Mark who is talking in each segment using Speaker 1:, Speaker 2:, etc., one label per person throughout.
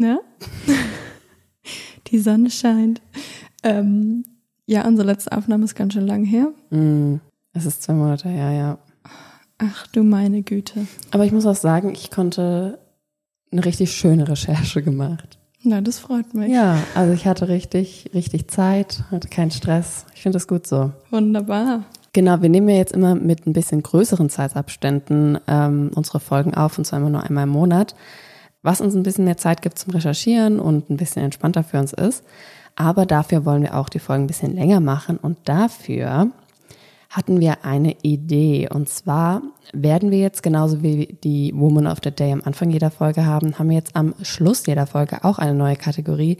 Speaker 1: Na? Die Sonne scheint. Ähm, ja, unsere letzte Aufnahme ist ganz schön lang her.
Speaker 2: Mm, es ist zwei Monate her, ja.
Speaker 1: Ach du meine Güte.
Speaker 2: Aber ich muss auch sagen, ich konnte eine richtig schöne Recherche gemacht.
Speaker 1: Na, das freut mich.
Speaker 2: Ja, also ich hatte richtig, richtig Zeit, hatte keinen Stress. Ich finde das gut so.
Speaker 1: Wunderbar.
Speaker 2: Genau, wir nehmen ja jetzt immer mit ein bisschen größeren Zeitabständen ähm, unsere Folgen auf und zwar immer nur einmal im Monat, was uns ein bisschen mehr Zeit gibt zum Recherchieren und ein bisschen entspannter für uns ist. Aber dafür wollen wir auch die Folgen ein bisschen länger machen und dafür hatten wir eine Idee. Und zwar werden wir jetzt genauso wie die Woman of the Day am Anfang jeder Folge haben, haben wir jetzt am Schluss jeder Folge auch eine neue Kategorie.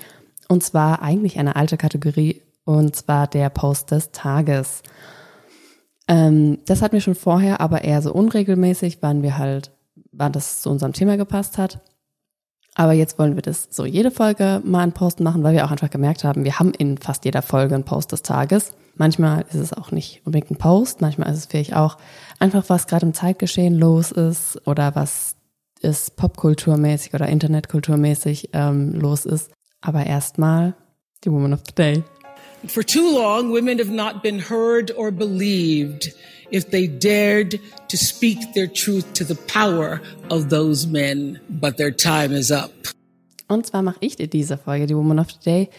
Speaker 2: Und zwar eigentlich eine alte Kategorie, und zwar der Post des Tages. Ähm, das hatten wir schon vorher, aber eher so unregelmäßig, wann wir halt, wann das zu unserem Thema gepasst hat. Aber jetzt wollen wir das so jede Folge mal einen Post machen, weil wir auch einfach gemerkt haben, wir haben in fast jeder Folge einen Post des Tages. Manchmal ist es auch nicht unbedingt ein Post, manchmal ist es vielleicht auch einfach, was gerade im Zeitgeschehen los ist oder was ist popkulturmäßig oder internetkulturmäßig ähm, los ist. Aber erstmal die Woman of the Day.
Speaker 3: For too long, women have not been heard or believed if they dared to speak their truth to the power of those men. But their time is up.
Speaker 2: Und zwar mache ich dir diese Folge, die Woman of the Day.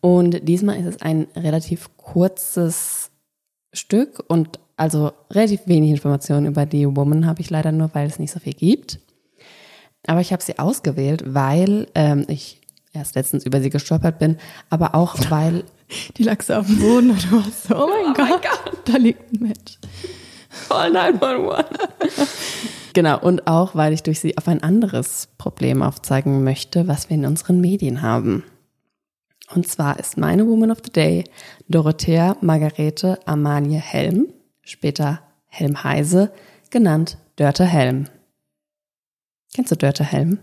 Speaker 2: Und diesmal ist es ein relativ kurzes Stück und also relativ wenig Informationen über die Woman habe ich leider nur, weil es nicht so viel gibt. Aber ich habe sie ausgewählt, weil ähm, ich erst letztens über sie gestolpert bin, aber auch weil
Speaker 1: Die lag so auf dem Boden und du warst so, oh mein, Gott, da liegt ein Mensch.
Speaker 2: Call 911. genau, und auch, weil ich durch sie auf ein anderes Problem aufzeigen möchte, was wir in unseren Medien haben. Und zwar ist meine Woman of the Day Dorothea Margarete Amalie Helm, später Helm Heise, genannt Dörte Helm. Kennst du Dörte Helm?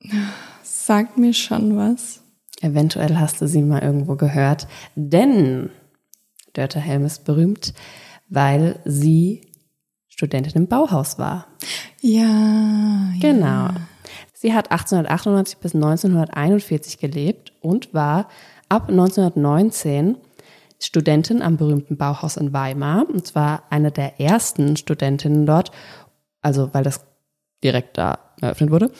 Speaker 1: Sagt mir schon was.
Speaker 2: Eventuell hast du sie mal irgendwo gehört, denn Dörte Helm ist berühmt, weil sie Studentin im Bauhaus war.
Speaker 1: Ja.
Speaker 2: Genau. Sie hat 1898 bis 1941 gelebt und war ab 1919 Studentin am berühmten Bauhaus in Weimar. Und zwar eine der ersten Studentinnen dort, also weil das direkt da eröffnet wurde.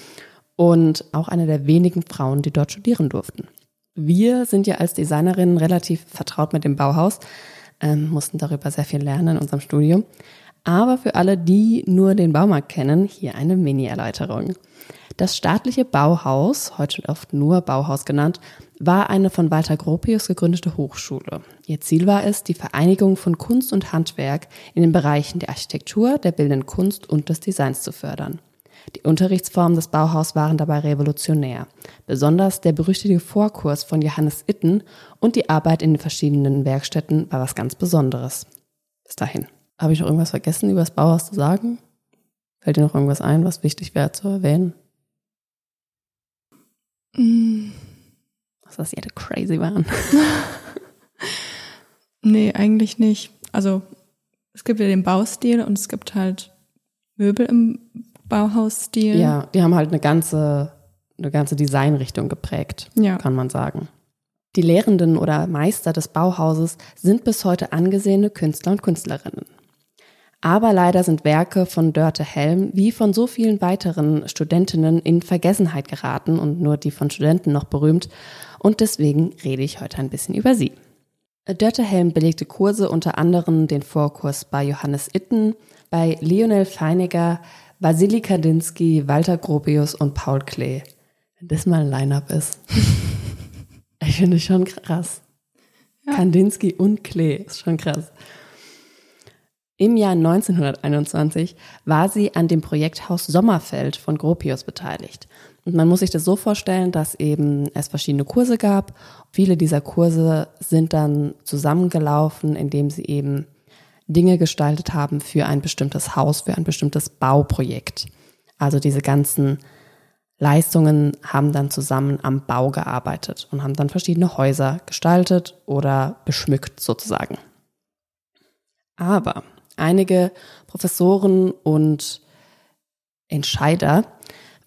Speaker 2: Und auch eine der wenigen Frauen, die dort studieren durften. Wir sind ja als Designerinnen relativ vertraut mit dem Bauhaus, ähm, mussten darüber sehr viel lernen in unserem Studium. Aber für alle, die nur den Baumarkt kennen, hier eine Mini-Erläuterung. Das staatliche Bauhaus, heute oft nur Bauhaus genannt, war eine von Walter Gropius gegründete Hochschule. Ihr Ziel war es, die Vereinigung von Kunst und Handwerk in den Bereichen der Architektur, der bildenden Kunst und des Designs zu fördern. Die Unterrichtsformen des Bauhaus waren dabei revolutionär. Besonders der berüchtigte Vorkurs von Johannes Itten und die Arbeit in den verschiedenen Werkstätten war was ganz Besonderes. Bis dahin. Habe ich noch irgendwas vergessen, über das Bauhaus zu sagen? Fällt dir noch irgendwas ein, was wichtig wäre zu erwähnen?
Speaker 1: Mm,
Speaker 2: Was dass die alle crazy waren.
Speaker 1: nee, eigentlich nicht. Also es gibt ja den Baustil und es gibt halt Möbel im Bauhausstil.
Speaker 2: Ja, die haben halt eine ganze, eine ganze Designrichtung geprägt,
Speaker 1: Ja.
Speaker 2: kann man sagen. Die Lehrenden oder Meister des Bauhauses sind bis heute angesehene Künstler und Künstlerinnen. Aber leider sind Werke von Dörte Helm wie von so vielen weiteren Studentinnen in Vergessenheit geraten und nur die von Studenten noch berühmt. Und deswegen rede ich heute ein bisschen über sie. Dörte Helm belegte Kurse unter anderem den Vorkurs bei Johannes Itten, bei Lionel Feiniger, Vasili Kandinsky, Walter Gropius und Paul Klee. Wenn das mal ein Line-Up ist. ich finde es schon krass. Kandinsky und Klee ist schon krass. Im Jahr 1921 war sie an dem Projekt Haus Sommerfeld von Gropius beteiligt. Und man muss sich das so vorstellen, dass eben es verschiedene Kurse gab. Viele dieser Kurse sind dann zusammengelaufen, indem sie eben Dinge gestaltet haben für ein bestimmtes Haus, für ein bestimmtes Bauprojekt. Also diese ganzen Leistungen haben dann zusammen am Bau gearbeitet und haben dann verschiedene Häuser gestaltet oder beschmückt sozusagen. Aber einige Professoren und Entscheider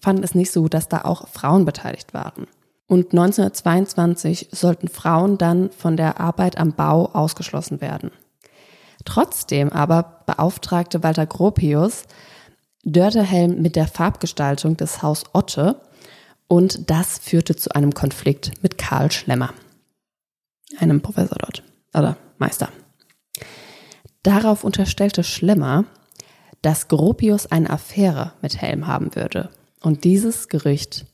Speaker 2: fanden es nicht so, dass da auch Frauen beteiligt waren. Und 1922 sollten Frauen dann von der Arbeit am Bau ausgeschlossen werden. Trotzdem aber beauftragte Walter Gropius Dörterhelm mit der Farbgestaltung des Haus Otte und das führte zu einem Konflikt mit Karl Schlemmer, einem Professor dort oder Meister. Darauf unterstellte Schlemmer, dass Gropius eine Affäre mit Helm haben würde. Und dieses Gerücht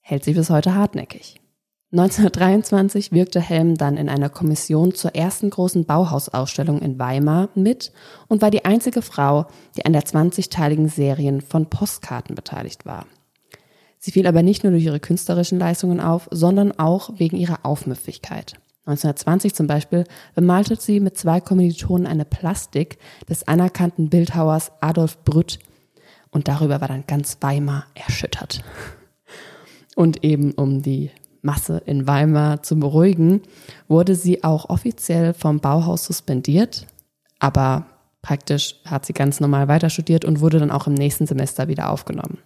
Speaker 2: hält sich bis heute hartnäckig. 1923 wirkte Helm dann in einer Kommission zur ersten großen Bauhausausstellung in Weimar mit und war die einzige Frau, die an der 20-teiligen Serie von Postkarten beteiligt war. Sie fiel aber nicht nur durch ihre künstlerischen Leistungen auf, sondern auch wegen ihrer Aufmüffigkeit. 1920 zum Beispiel bemalte sie mit zwei Kommilitonen eine Plastik des anerkannten Bildhauers Adolf Brütt und darüber war dann ganz Weimar erschüttert. Und eben um die Masse in Weimar zu beruhigen, wurde sie auch offiziell vom Bauhaus suspendiert, aber praktisch hat sie ganz normal weiter studiert und wurde dann auch im nächsten Semester wieder aufgenommen.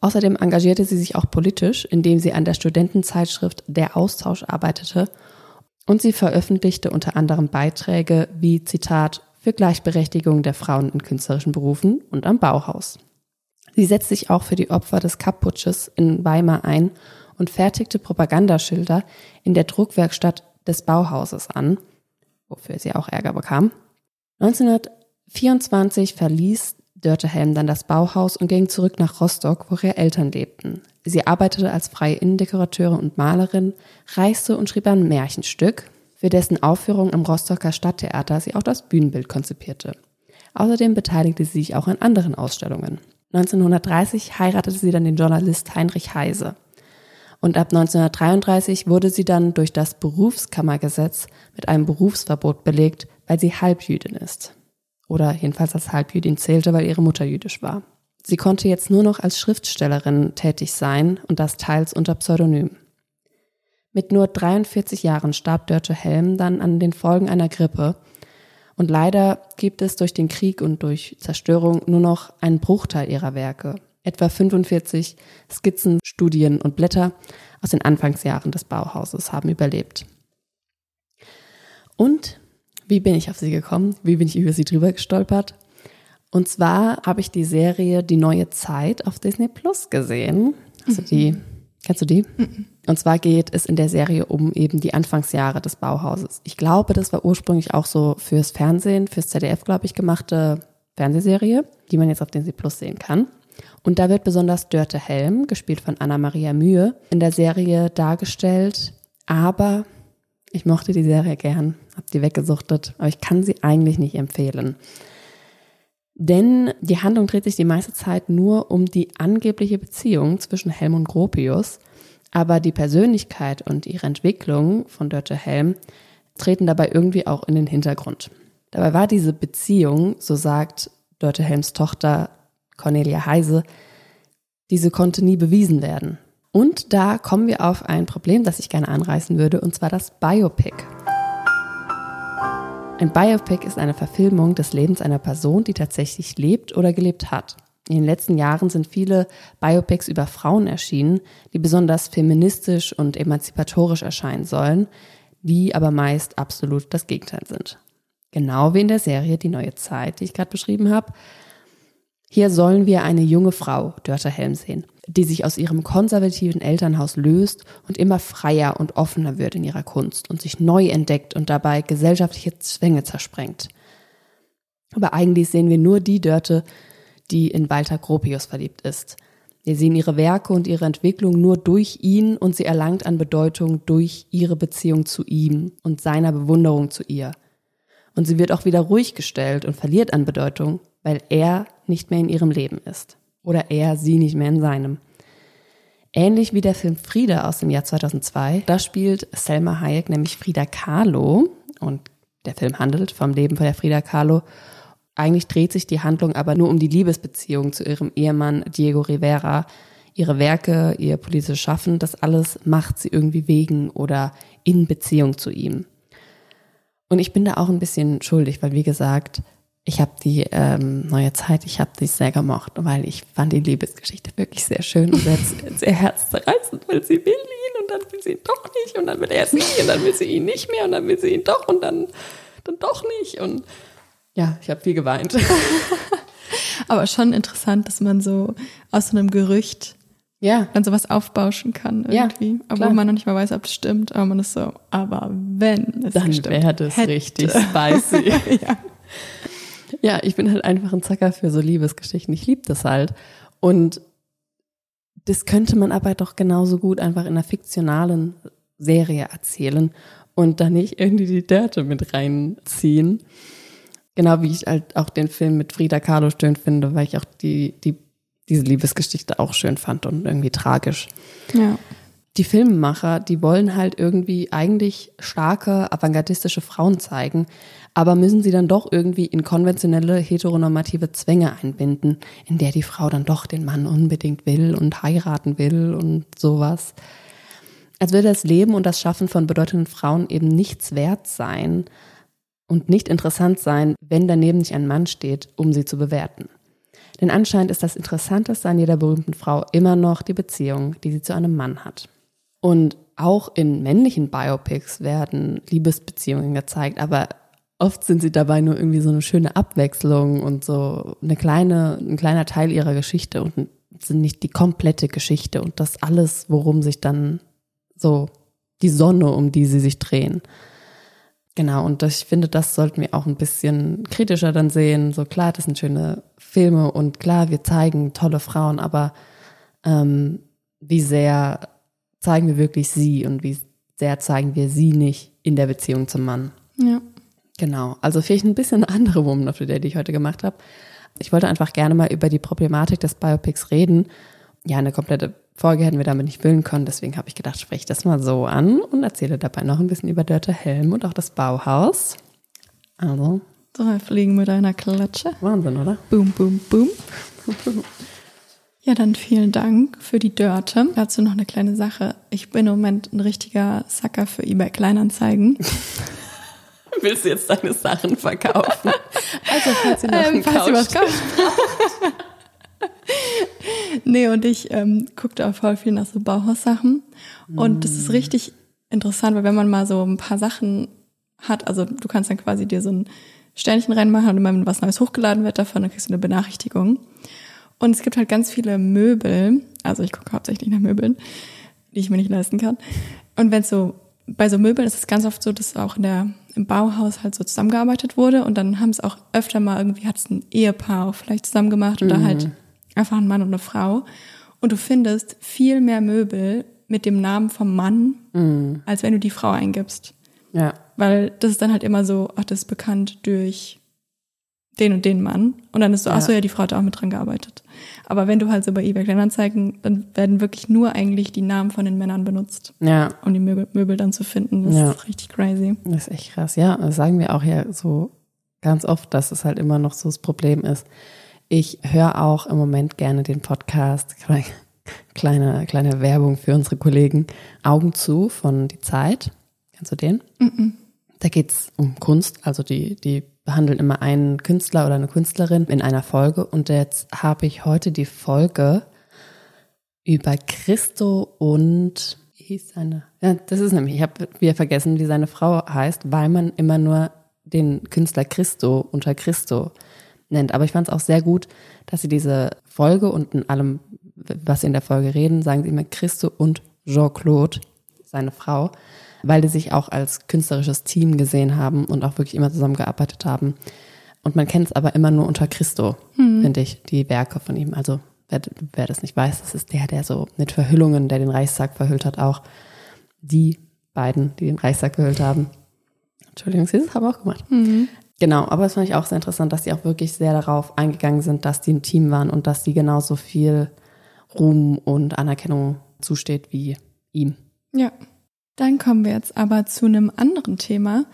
Speaker 2: Außerdem engagierte sie sich auch politisch, indem sie an der Studentenzeitschrift Der Austausch arbeitete und sie veröffentlichte unter anderem Beiträge wie Zitat für Gleichberechtigung der Frauen in künstlerischen Berufen und am Bauhaus. Sie setzt sich auch für die Opfer des Kapp-Putsches in Weimar ein und fertigte Propagandaschilder in der Druckwerkstatt des Bauhauses an, wofür sie auch Ärger bekam. 1924 verließ Dörtehelm dann das Bauhaus und ging zurück nach Rostock, wo ihre Eltern lebten. Sie arbeitete als freie Innendekorateurin und Malerin, reiste und schrieb ein Märchenstück, für dessen Aufführung im Rostocker Stadttheater sie auch das Bühnenbild konzipierte. Außerdem beteiligte sie sich auch an anderen Ausstellungen. 1930 heiratete sie dann den Journalist Heinrich Heise. Und ab 1933 wurde sie dann durch das Berufskammergesetz mit einem Berufsverbot belegt, weil sie Halbjüdin ist. Oder jedenfalls als Halbjüdin zählte, weil ihre Mutter jüdisch war. Sie konnte jetzt nur noch als Schriftstellerin tätig sein und das teils unter Pseudonym. Mit nur 43 Jahren starb Dörte Helm dann an den Folgen einer Grippe. Und leider gibt es durch den Krieg und durch Zerstörung nur noch einen Bruchteil ihrer Werke etwa 45 Skizzen, Studien und Blätter aus den Anfangsjahren des Bauhauses haben überlebt. Und wie bin ich auf sie gekommen? Wie bin ich über sie drüber gestolpert? Und zwar habe ich die Serie Die neue Zeit auf Disney Plus gesehen. Also die, mhm. kennst du die? Mhm. Und zwar geht es in der Serie um eben die Anfangsjahre des Bauhauses. Ich glaube, das war ursprünglich auch so fürs Fernsehen, fürs ZDF, glaube ich, gemachte Fernsehserie, die man jetzt auf Disney Plus sehen kann. Und da wird besonders Dörte Helm, gespielt von Anna-Maria Mühe, in der Serie dargestellt. Aber ich mochte die Serie gern, hab die weggesuchtet, aber ich kann sie eigentlich nicht empfehlen. Denn die Handlung dreht sich die meiste Zeit nur um die angebliche Beziehung zwischen Helm und Gropius, aber die Persönlichkeit und ihre Entwicklung von Dörte Helm treten dabei irgendwie auch in den Hintergrund. Dabei war diese Beziehung, so sagt Dörte Helms Tochter Cornelia Heise, diese konnte nie bewiesen werden. Und da kommen wir auf ein Problem, das ich gerne anreißen würde, und zwar das Biopic. Ein Biopic ist eine Verfilmung des Lebens einer Person, die tatsächlich lebt oder gelebt hat. In den letzten Jahren sind viele Biopics über Frauen erschienen, die besonders feministisch und emanzipatorisch erscheinen sollen, die aber meist absolut das Gegenteil sind. Genau wie in der Serie Die neue Zeit, die ich gerade beschrieben habe, hier sollen wir eine junge Frau, Dörter Helm, sehen, die sich aus ihrem konservativen Elternhaus löst und immer freier und offener wird in ihrer Kunst und sich neu entdeckt und dabei gesellschaftliche Zwänge zersprengt. Aber eigentlich sehen wir nur die Dörte, die in Walter Gropius verliebt ist. Wir sehen ihre Werke und ihre Entwicklung nur durch ihn und sie erlangt an Bedeutung durch ihre Beziehung zu ihm und seiner Bewunderung zu ihr. Und sie wird auch wieder ruhig gestellt und verliert an Bedeutung, weil er nicht mehr in ihrem Leben ist. Oder er sie nicht mehr in seinem. Ähnlich wie der Film Frieda aus dem Jahr 2002. Da spielt Selma Hayek nämlich Frida Kahlo und der Film handelt vom Leben von der Frida Kahlo. Eigentlich dreht sich die Handlung aber nur um die Liebesbeziehung zu ihrem Ehemann Diego Rivera. Ihre Werke, ihr politisches Schaffen, das alles macht sie irgendwie wegen oder in Beziehung zu ihm. Und ich bin da auch ein bisschen schuldig, weil wie gesagt, ich habe die ähm, neue Zeit, ich habe die sehr gemocht, weil ich fand die Liebesgeschichte wirklich sehr schön und sehr, sehr herzzerreißend, weil sie will ihn und dann will sie ihn doch nicht und dann will er sie und dann will sie ihn nicht mehr und dann will sie ihn doch und dann, dann doch nicht und ja, ich habe viel geweint.
Speaker 1: Aber schon interessant, dass man so aus so einem Gerücht
Speaker 2: ja.
Speaker 1: dann sowas aufbauschen kann irgendwie.
Speaker 2: Ja,
Speaker 1: obwohl man noch nicht mal weiß, ob es stimmt, aber man ist so, aber wenn es
Speaker 2: Dann
Speaker 1: stimmt,
Speaker 2: wäre das
Speaker 1: hätte.
Speaker 2: richtig spicy.
Speaker 1: ja.
Speaker 2: Ja, ich bin halt einfach ein Zacker für so Liebesgeschichten. Ich liebe das halt. Und das könnte man aber doch genauso gut einfach in einer fiktionalen Serie erzählen und da nicht irgendwie die Dörte mit reinziehen. Genau wie ich halt auch den Film mit Frida Kahlo schön finde, weil ich auch die, die, diese Liebesgeschichte auch schön fand und irgendwie tragisch.
Speaker 1: ja.
Speaker 2: Die Filmemacher, die wollen halt irgendwie eigentlich starke, avantgardistische Frauen zeigen, aber müssen sie dann doch irgendwie in konventionelle heteronormative Zwänge einbinden, in der die Frau dann doch den Mann unbedingt will und heiraten will und sowas. Als würde das Leben und das Schaffen von bedeutenden Frauen eben nichts wert sein und nicht interessant sein, wenn daneben nicht ein Mann steht, um sie zu bewerten. Denn anscheinend ist das Interessanteste an jeder berühmten Frau immer noch die Beziehung, die sie zu einem Mann hat. Und auch in männlichen Biopics werden Liebesbeziehungen gezeigt, aber oft sind sie dabei nur irgendwie so eine schöne Abwechslung und so eine kleine, ein kleiner Teil ihrer Geschichte und sind nicht die komplette Geschichte und das alles, worum sich dann so die Sonne, um die sie sich drehen. Genau, und ich finde, das sollten wir auch ein bisschen kritischer dann sehen. So klar, das sind schöne Filme und klar, wir zeigen tolle Frauen, aber ähm, wie sehr zeigen wir wirklich sie und wie sehr zeigen wir sie nicht in der Beziehung zum Mann.
Speaker 1: Ja.
Speaker 2: Genau, also vielleicht ein bisschen eine andere Woman of the Day, die ich heute gemacht habe. Ich wollte einfach gerne mal über die Problematik des Biopics reden. Ja, eine komplette Folge hätten wir damit nicht füllen können, deswegen habe ich gedacht, spreche ich das mal so an und erzähle dabei noch ein bisschen über Dörte Helm und auch das Bauhaus. Also,
Speaker 1: Drei Fliegen mit einer Klatsche.
Speaker 2: Wahnsinn, oder?
Speaker 1: Boom, boom, boom. Ja, dann vielen Dank für die Dörte. Dazu noch eine kleine Sache. Ich bin im Moment ein richtiger Sucker für eBay Kleinanzeigen.
Speaker 2: Willst du jetzt deine Sachen verkaufen? Also, falls ihr noch
Speaker 1: Ähm, falls ihr was kauft. nee, und ich ähm, gucke da voll viel nach so Bauhaussachen. Und das ist richtig interessant, weil wenn man mal so ein paar Sachen hat, also du kannst dann quasi dir so ein Sternchen reinmachen und immer wenn was Neues hochgeladen wird davon, dann kriegst du eine Benachrichtigung. Und es gibt halt ganz viele Möbel, also ich gucke hauptsächlich nach Möbeln, die ich mir nicht leisten kann. Und wenn so, bei so Möbeln ist es ganz oft so, dass auch in der, im Bauhaus halt so zusammengearbeitet wurde und dann haben es auch öfter mal irgendwie, hat es ein Ehepaar auch vielleicht zusammen gemacht oder halt einfach ein Mann und eine Frau. Und du findest viel mehr Möbel mit dem Namen vom Mann, als wenn du die Frau eingibst.
Speaker 2: Ja.
Speaker 1: Weil das ist dann halt immer so, ach, das ist bekannt durch den und den Mann. Und dann ist so, ach so, ja, die Frau hat da auch mit dran gearbeitet. Aber wenn du halt so bei eBay Kleinanzeigen, dann werden wirklich nur eigentlich die Namen von den Männern benutzt,
Speaker 2: Ja,
Speaker 1: um die Möbel, Möbel dann zu finden. Das
Speaker 2: Ja.
Speaker 1: ist richtig crazy.
Speaker 2: das ist echt krass. Ja, das sagen wir auch ja so ganz oft, dass es halt immer noch so das Problem ist. Ich höre auch im Moment gerne den Podcast, kleine, kleine Werbung für unsere Kollegen, Augen zu von Die Zeit. Kennst du den? Da geht's um Kunst, also die, die behandeln immer einen Künstler oder eine Künstlerin in einer Folge. Und jetzt habe ich heute die Folge über Christo und wie hieß seine? Ja, das ist nämlich, ich habe wieder vergessen, wie seine Frau heißt, weil man immer nur den Künstler Christo unter Christo nennt. Aber ich fand es auch sehr gut, dass sie diese Folge und in allem, was sie in der Folge reden, sagen sie immer Christo und Jean-Claude, seine Frau, weil die sich auch als künstlerisches Team gesehen haben und auch wirklich immer zusammengearbeitet haben. Und man kennt es aber immer nur unter Christo, finde ich, die Werke von ihm. Also wer, wer das nicht weiß, das ist der, der so mit Verhüllungen, der den Reichstag verhüllt hat, auch die beiden, die den Reichstag verhüllt haben. Entschuldigung, sie haben auch gemacht. Genau, aber das fand ich auch sehr interessant, dass sie auch wirklich sehr darauf eingegangen sind, dass die ein Team waren und dass sie genauso viel Ruhm und Anerkennung zusteht wie ihm.
Speaker 1: Ja. Dann kommen wir jetzt aber zu einem anderen Thema.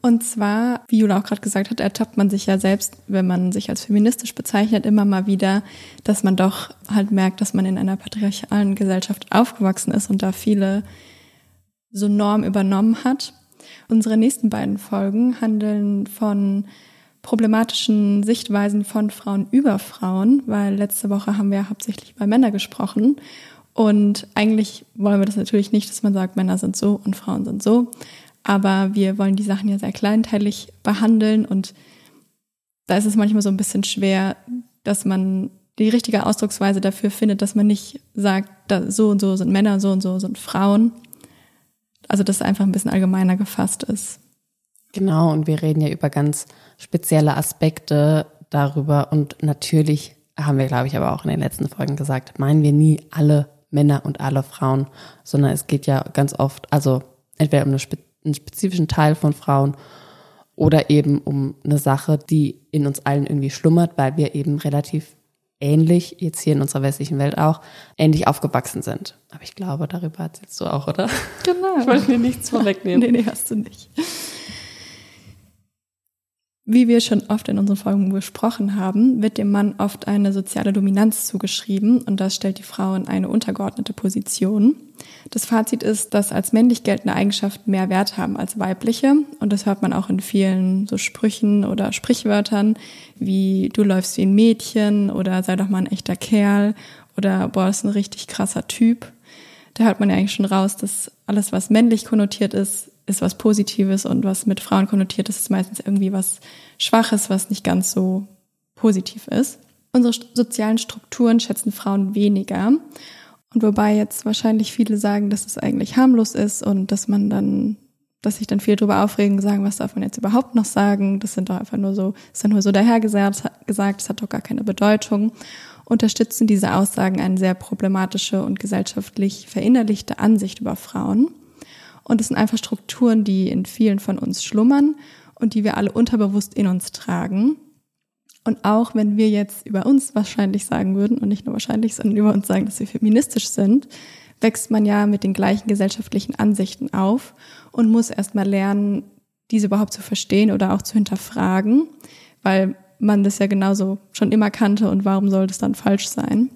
Speaker 1: Und zwar, wie Jula auch gerade gesagt hat, ertappt man sich ja selbst, wenn man sich als feministisch bezeichnet, immer mal wieder, dass man doch halt merkt, dass man in einer patriarchalen Gesellschaft aufgewachsen ist und da viele so Normen übernommen hat. Unsere nächsten beiden Folgen handeln von problematischen Sichtweisen von Frauen über Frauen, weil letzte Woche haben wir hauptsächlich über Männer gesprochen. Und eigentlich wollen wir das natürlich nicht, dass man sagt, Männer sind so und Frauen sind so. Aber wir wollen die Sachen ja sehr kleinteilig behandeln und da ist es manchmal so ein bisschen schwer, dass man die richtige Ausdrucksweise dafür findet, dass man nicht sagt, so und so sind Männer, so und so sind Frauen. Also dass es einfach ein bisschen allgemeiner gefasst ist.
Speaker 2: Genau, und wir reden ja über ganz spezielle Aspekte darüber. Und natürlich haben wir, glaube ich, aber auch in den letzten Folgen gesagt, meinen wir nie alle Männer und alle Frauen, sondern es geht ja ganz oft, also entweder um eine, einen spezifischen Teil von Frauen oder eben um eine Sache, die in uns allen irgendwie schlummert, weil wir eben relativ ähnlich, jetzt hier in unserer westlichen Welt auch, ähnlich aufgewachsen sind. Aber ich glaube, darüber erzählst du auch, oder?
Speaker 1: Genau.
Speaker 2: Ich wollte mir nichts vorwegnehmen.
Speaker 1: nee, nee, hast du nicht. Wie wir schon oft in unseren Folgen besprochen haben, wird dem Mann oft eine soziale Dominanz zugeschrieben und das stellt die Frau in eine untergeordnete Position. Das Fazit ist, dass als männlich geltende Eigenschaften mehr Wert haben als weibliche und das hört man auch in vielen so Sprüchen oder Sprichwörtern wie du läufst wie ein Mädchen oder sei doch mal ein echter Kerl oder boah, das ist ein richtig krasser Typ. Da hört man ja eigentlich schon raus, dass alles, was männlich konnotiert ist, ist was Positives und was mit Frauen konnotiert ist, ist meistens irgendwie was Schwaches, was nicht ganz so positiv ist. Unsere sozialen Strukturen schätzen Frauen weniger. Und wobei jetzt wahrscheinlich viele sagen, dass es eigentlich harmlos ist und dass man dann, dass sich dann viel drüber aufregen, sagen, was darf man jetzt überhaupt noch sagen? Das sind doch einfach nur so, ist dann nur so dahergesagt, gesagt, das hat doch gar keine Bedeutung. Unterstützen diese Aussagen eine sehr problematische und gesellschaftlich verinnerlichte Ansicht über Frauen. Und es sind einfach Strukturen, die in vielen von uns schlummern und die wir alle unterbewusst in uns tragen. Und auch wenn wir jetzt über uns wahrscheinlich sagen würden, und nicht nur wahrscheinlich, sondern über uns sagen, dass wir feministisch sind, wächst man ja mit den gleichen gesellschaftlichen Ansichten auf und muss erstmal lernen, diese überhaupt zu verstehen oder auch zu hinterfragen, weil man das ja genauso schon immer kannte und warum soll das dann falsch sein?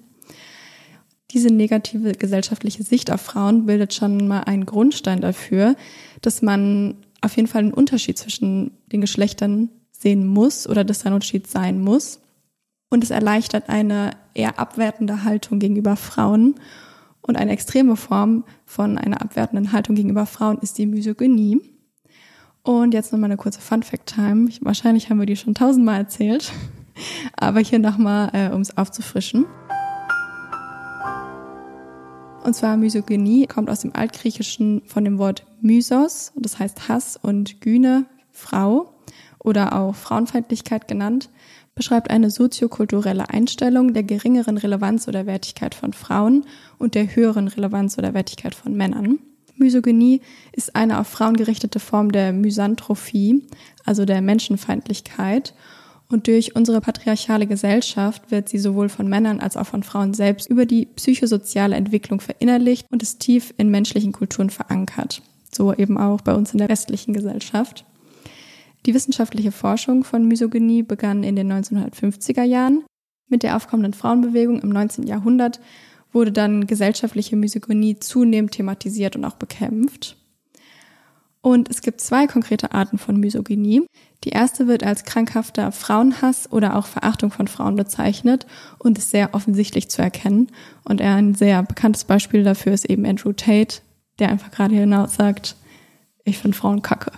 Speaker 1: Diese negative gesellschaftliche Sicht auf Frauen bildet schon mal einen Grundstein dafür, dass man auf jeden Fall einen Unterschied zwischen den Geschlechtern sehen muss oder dass ein Unterschied sein muss. Und es erleichtert eine eher abwertende Haltung gegenüber Frauen. Und eine extreme Form von einer abwertenden Haltung gegenüber Frauen ist die Misogynie. Und jetzt nochmal eine kurze Fun-Fact-Time. Wahrscheinlich haben wir die schon tausendmal erzählt. Aber hier nochmal, äh, um es aufzufrischen. Und zwar Misogynie kommt aus dem Altgriechischen von dem Wort Mysos, das heißt Hass, und Gyne, Frau oder auch Frauenfeindlichkeit genannt, beschreibt eine soziokulturelle Einstellung der geringeren Relevanz oder Wertigkeit von Frauen und der höheren Relevanz oder Wertigkeit von Männern. Misogynie ist eine auf Frauen gerichtete Form der Misanthropie, also der Menschenfeindlichkeit und durch unsere patriarchale Gesellschaft wird sie sowohl von Männern als auch von Frauen selbst über die psychosoziale Entwicklung verinnerlicht und ist tief in menschlichen Kulturen verankert. So eben auch bei uns in der westlichen Gesellschaft. Die wissenschaftliche Forschung von Misogynie begann in den 1950er Jahren. Mit der aufkommenden Frauenbewegung im 19. Jahrhundert wurde dann gesellschaftliche Misogynie zunehmend thematisiert und auch bekämpft. Und es gibt zwei konkrete Arten von Misogynie. Die erste wird als krankhafter Frauenhass oder auch Verachtung von Frauen bezeichnet und ist sehr offensichtlich zu erkennen. Und ein sehr bekanntes Beispiel dafür ist eben Andrew Tate, der einfach gerade hinaus sagt, ich finde Frauen kacke.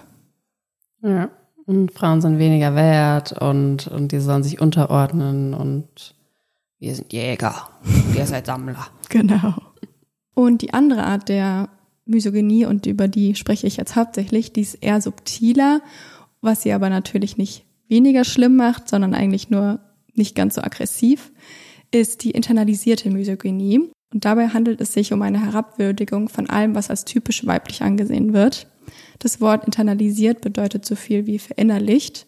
Speaker 2: Ja, und Frauen sind weniger wert und, und die sollen sich unterordnen und wir sind Jäger, ihr seid Sammler.
Speaker 1: Genau. Und die andere Art der Misogynie und über die spreche ich jetzt hauptsächlich, die ist eher subtiler, was sie aber natürlich nicht weniger schlimm macht, sondern eigentlich nur nicht ganz so aggressiv, ist die internalisierte Misogynie. Und dabei handelt es sich um eine Herabwürdigung von allem, was als typisch weiblich angesehen wird. Das Wort internalisiert bedeutet so viel wie verinnerlicht.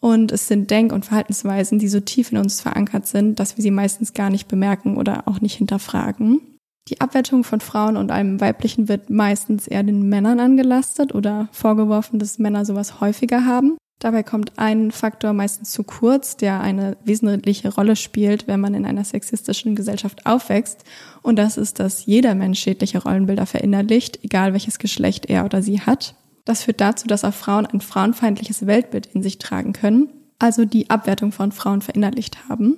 Speaker 1: Und es sind Denk- und Verhaltensweisen, die so tief in uns verankert sind, dass wir sie meistens gar nicht bemerken oder auch nicht hinterfragen. Die Abwertung von Frauen und allem Weiblichen wird meistens eher den Männern angelastet oder vorgeworfen, dass Männer sowas häufiger haben. Dabei kommt ein Faktor meistens zu kurz, der eine wesentliche Rolle spielt, wenn man in einer sexistischen Gesellschaft aufwächst. Und das ist, dass jeder Mensch schädliche Rollenbilder verinnerlicht, egal welches Geschlecht er oder sie hat. Das führt dazu, dass auch Frauen ein frauenfeindliches Weltbild in sich tragen können, also die Abwertung von Frauen verinnerlicht haben.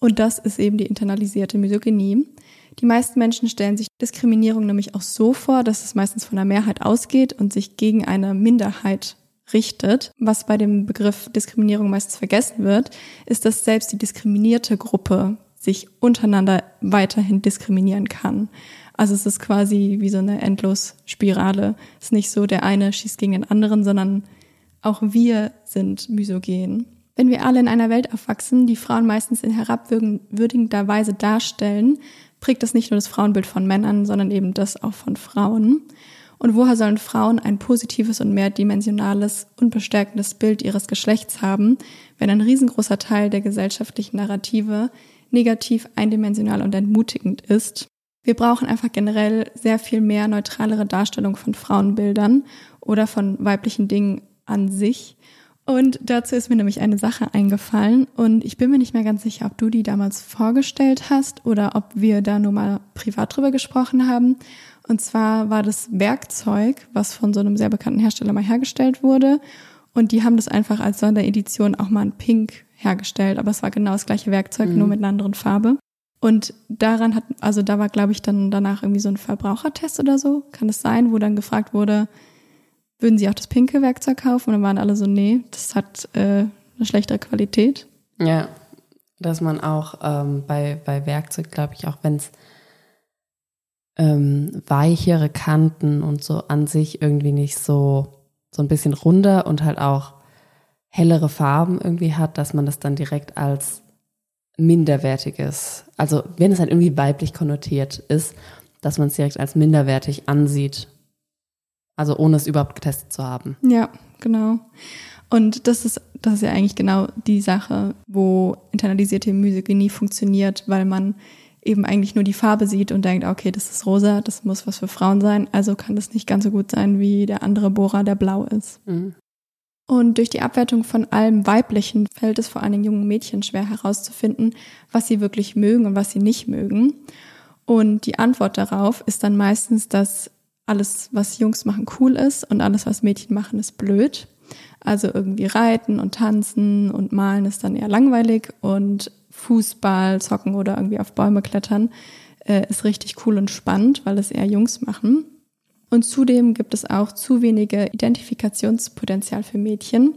Speaker 1: Und das ist eben die internalisierte Misogynie. Die meisten Menschen stellen sich Diskriminierung nämlich auch so vor, dass es meistens von der Mehrheit ausgeht und sich gegen eine Minderheit richtet. Was bei dem Begriff Diskriminierung meistens vergessen wird, ist, dass selbst die diskriminierte Gruppe sich untereinander weiterhin diskriminieren kann. Also es ist quasi wie so eine Endlosspirale. Es ist nicht so, der eine schießt gegen den anderen, sondern auch wir sind misogen. Wenn wir alle in einer Welt aufwachsen, die Frauen meistens in herabwürdigender Weise darstellen, prägt das nicht nur das Frauenbild von Männern, sondern eben das auch von Frauen. Und woher sollen Frauen ein positives und mehrdimensionales und bestärkendes Bild ihres Geschlechts haben, wenn ein riesengroßer Teil der gesellschaftlichen Narrative negativ, eindimensional und entmutigend ist? Wir brauchen einfach generell sehr viel mehr neutralere Darstellung von Frauenbildern oder von weiblichen Dingen an sich. Und dazu ist mir nämlich eine Sache eingefallen und ich bin mir nicht mehr ganz sicher, ob du die damals vorgestellt hast oder ob wir da nur mal privat drüber gesprochen haben. Und zwar war das Werkzeug, was von so einem sehr bekannten Hersteller mal hergestellt wurde. Und die haben das einfach als Sonderedition auch mal in Pink hergestellt. Aber es war genau das gleiche Werkzeug, mhm. nur mit einer anderen Farbe. Und daran hat, also da war, glaube ich, dann danach irgendwie so ein Verbrauchertest oder so, kann es sein, wo dann gefragt wurde, würden sie auch das pinke Werkzeug kaufen? Und dann waren alle so, nee, das hat äh, eine schlechtere Qualität.
Speaker 2: Ja, dass man auch ähm, bei, bei Werkzeug, glaube ich, auch wenn es ähm, weichere Kanten und so an sich irgendwie nicht so, so ein bisschen runder und halt auch hellere Farben irgendwie hat, dass man das dann direkt als minderwertiges, also wenn es halt irgendwie weiblich konnotiert ist, dass man es direkt als minderwertig ansieht. Also ohne es überhaupt getestet zu haben.
Speaker 1: Ja, genau. Und das ist, das ist ja eigentlich genau die Sache, wo internalisierte Misogynie funktioniert, weil man eben eigentlich nur die Farbe sieht und denkt, okay, das ist rosa, das muss was für Frauen sein, also kann das nicht ganz so gut sein wie der andere Bohrer, der blau ist. Mhm. Und durch die Abwertung von allem Weiblichen fällt es vor allen Dingen jungen Mädchen schwer herauszufinden, was sie wirklich mögen und was sie nicht mögen. Und die Antwort darauf ist dann meistens, dass alles, was Jungs machen, cool ist und alles, was Mädchen machen, ist blöd. Also irgendwie reiten und tanzen und malen ist dann eher langweilig und Fußball zocken oder irgendwie auf Bäume klettern äh, ist richtig cool und spannend, weil es eher Jungs machen. Und zudem gibt es auch zu wenige Identifikationspotenzial für Mädchen,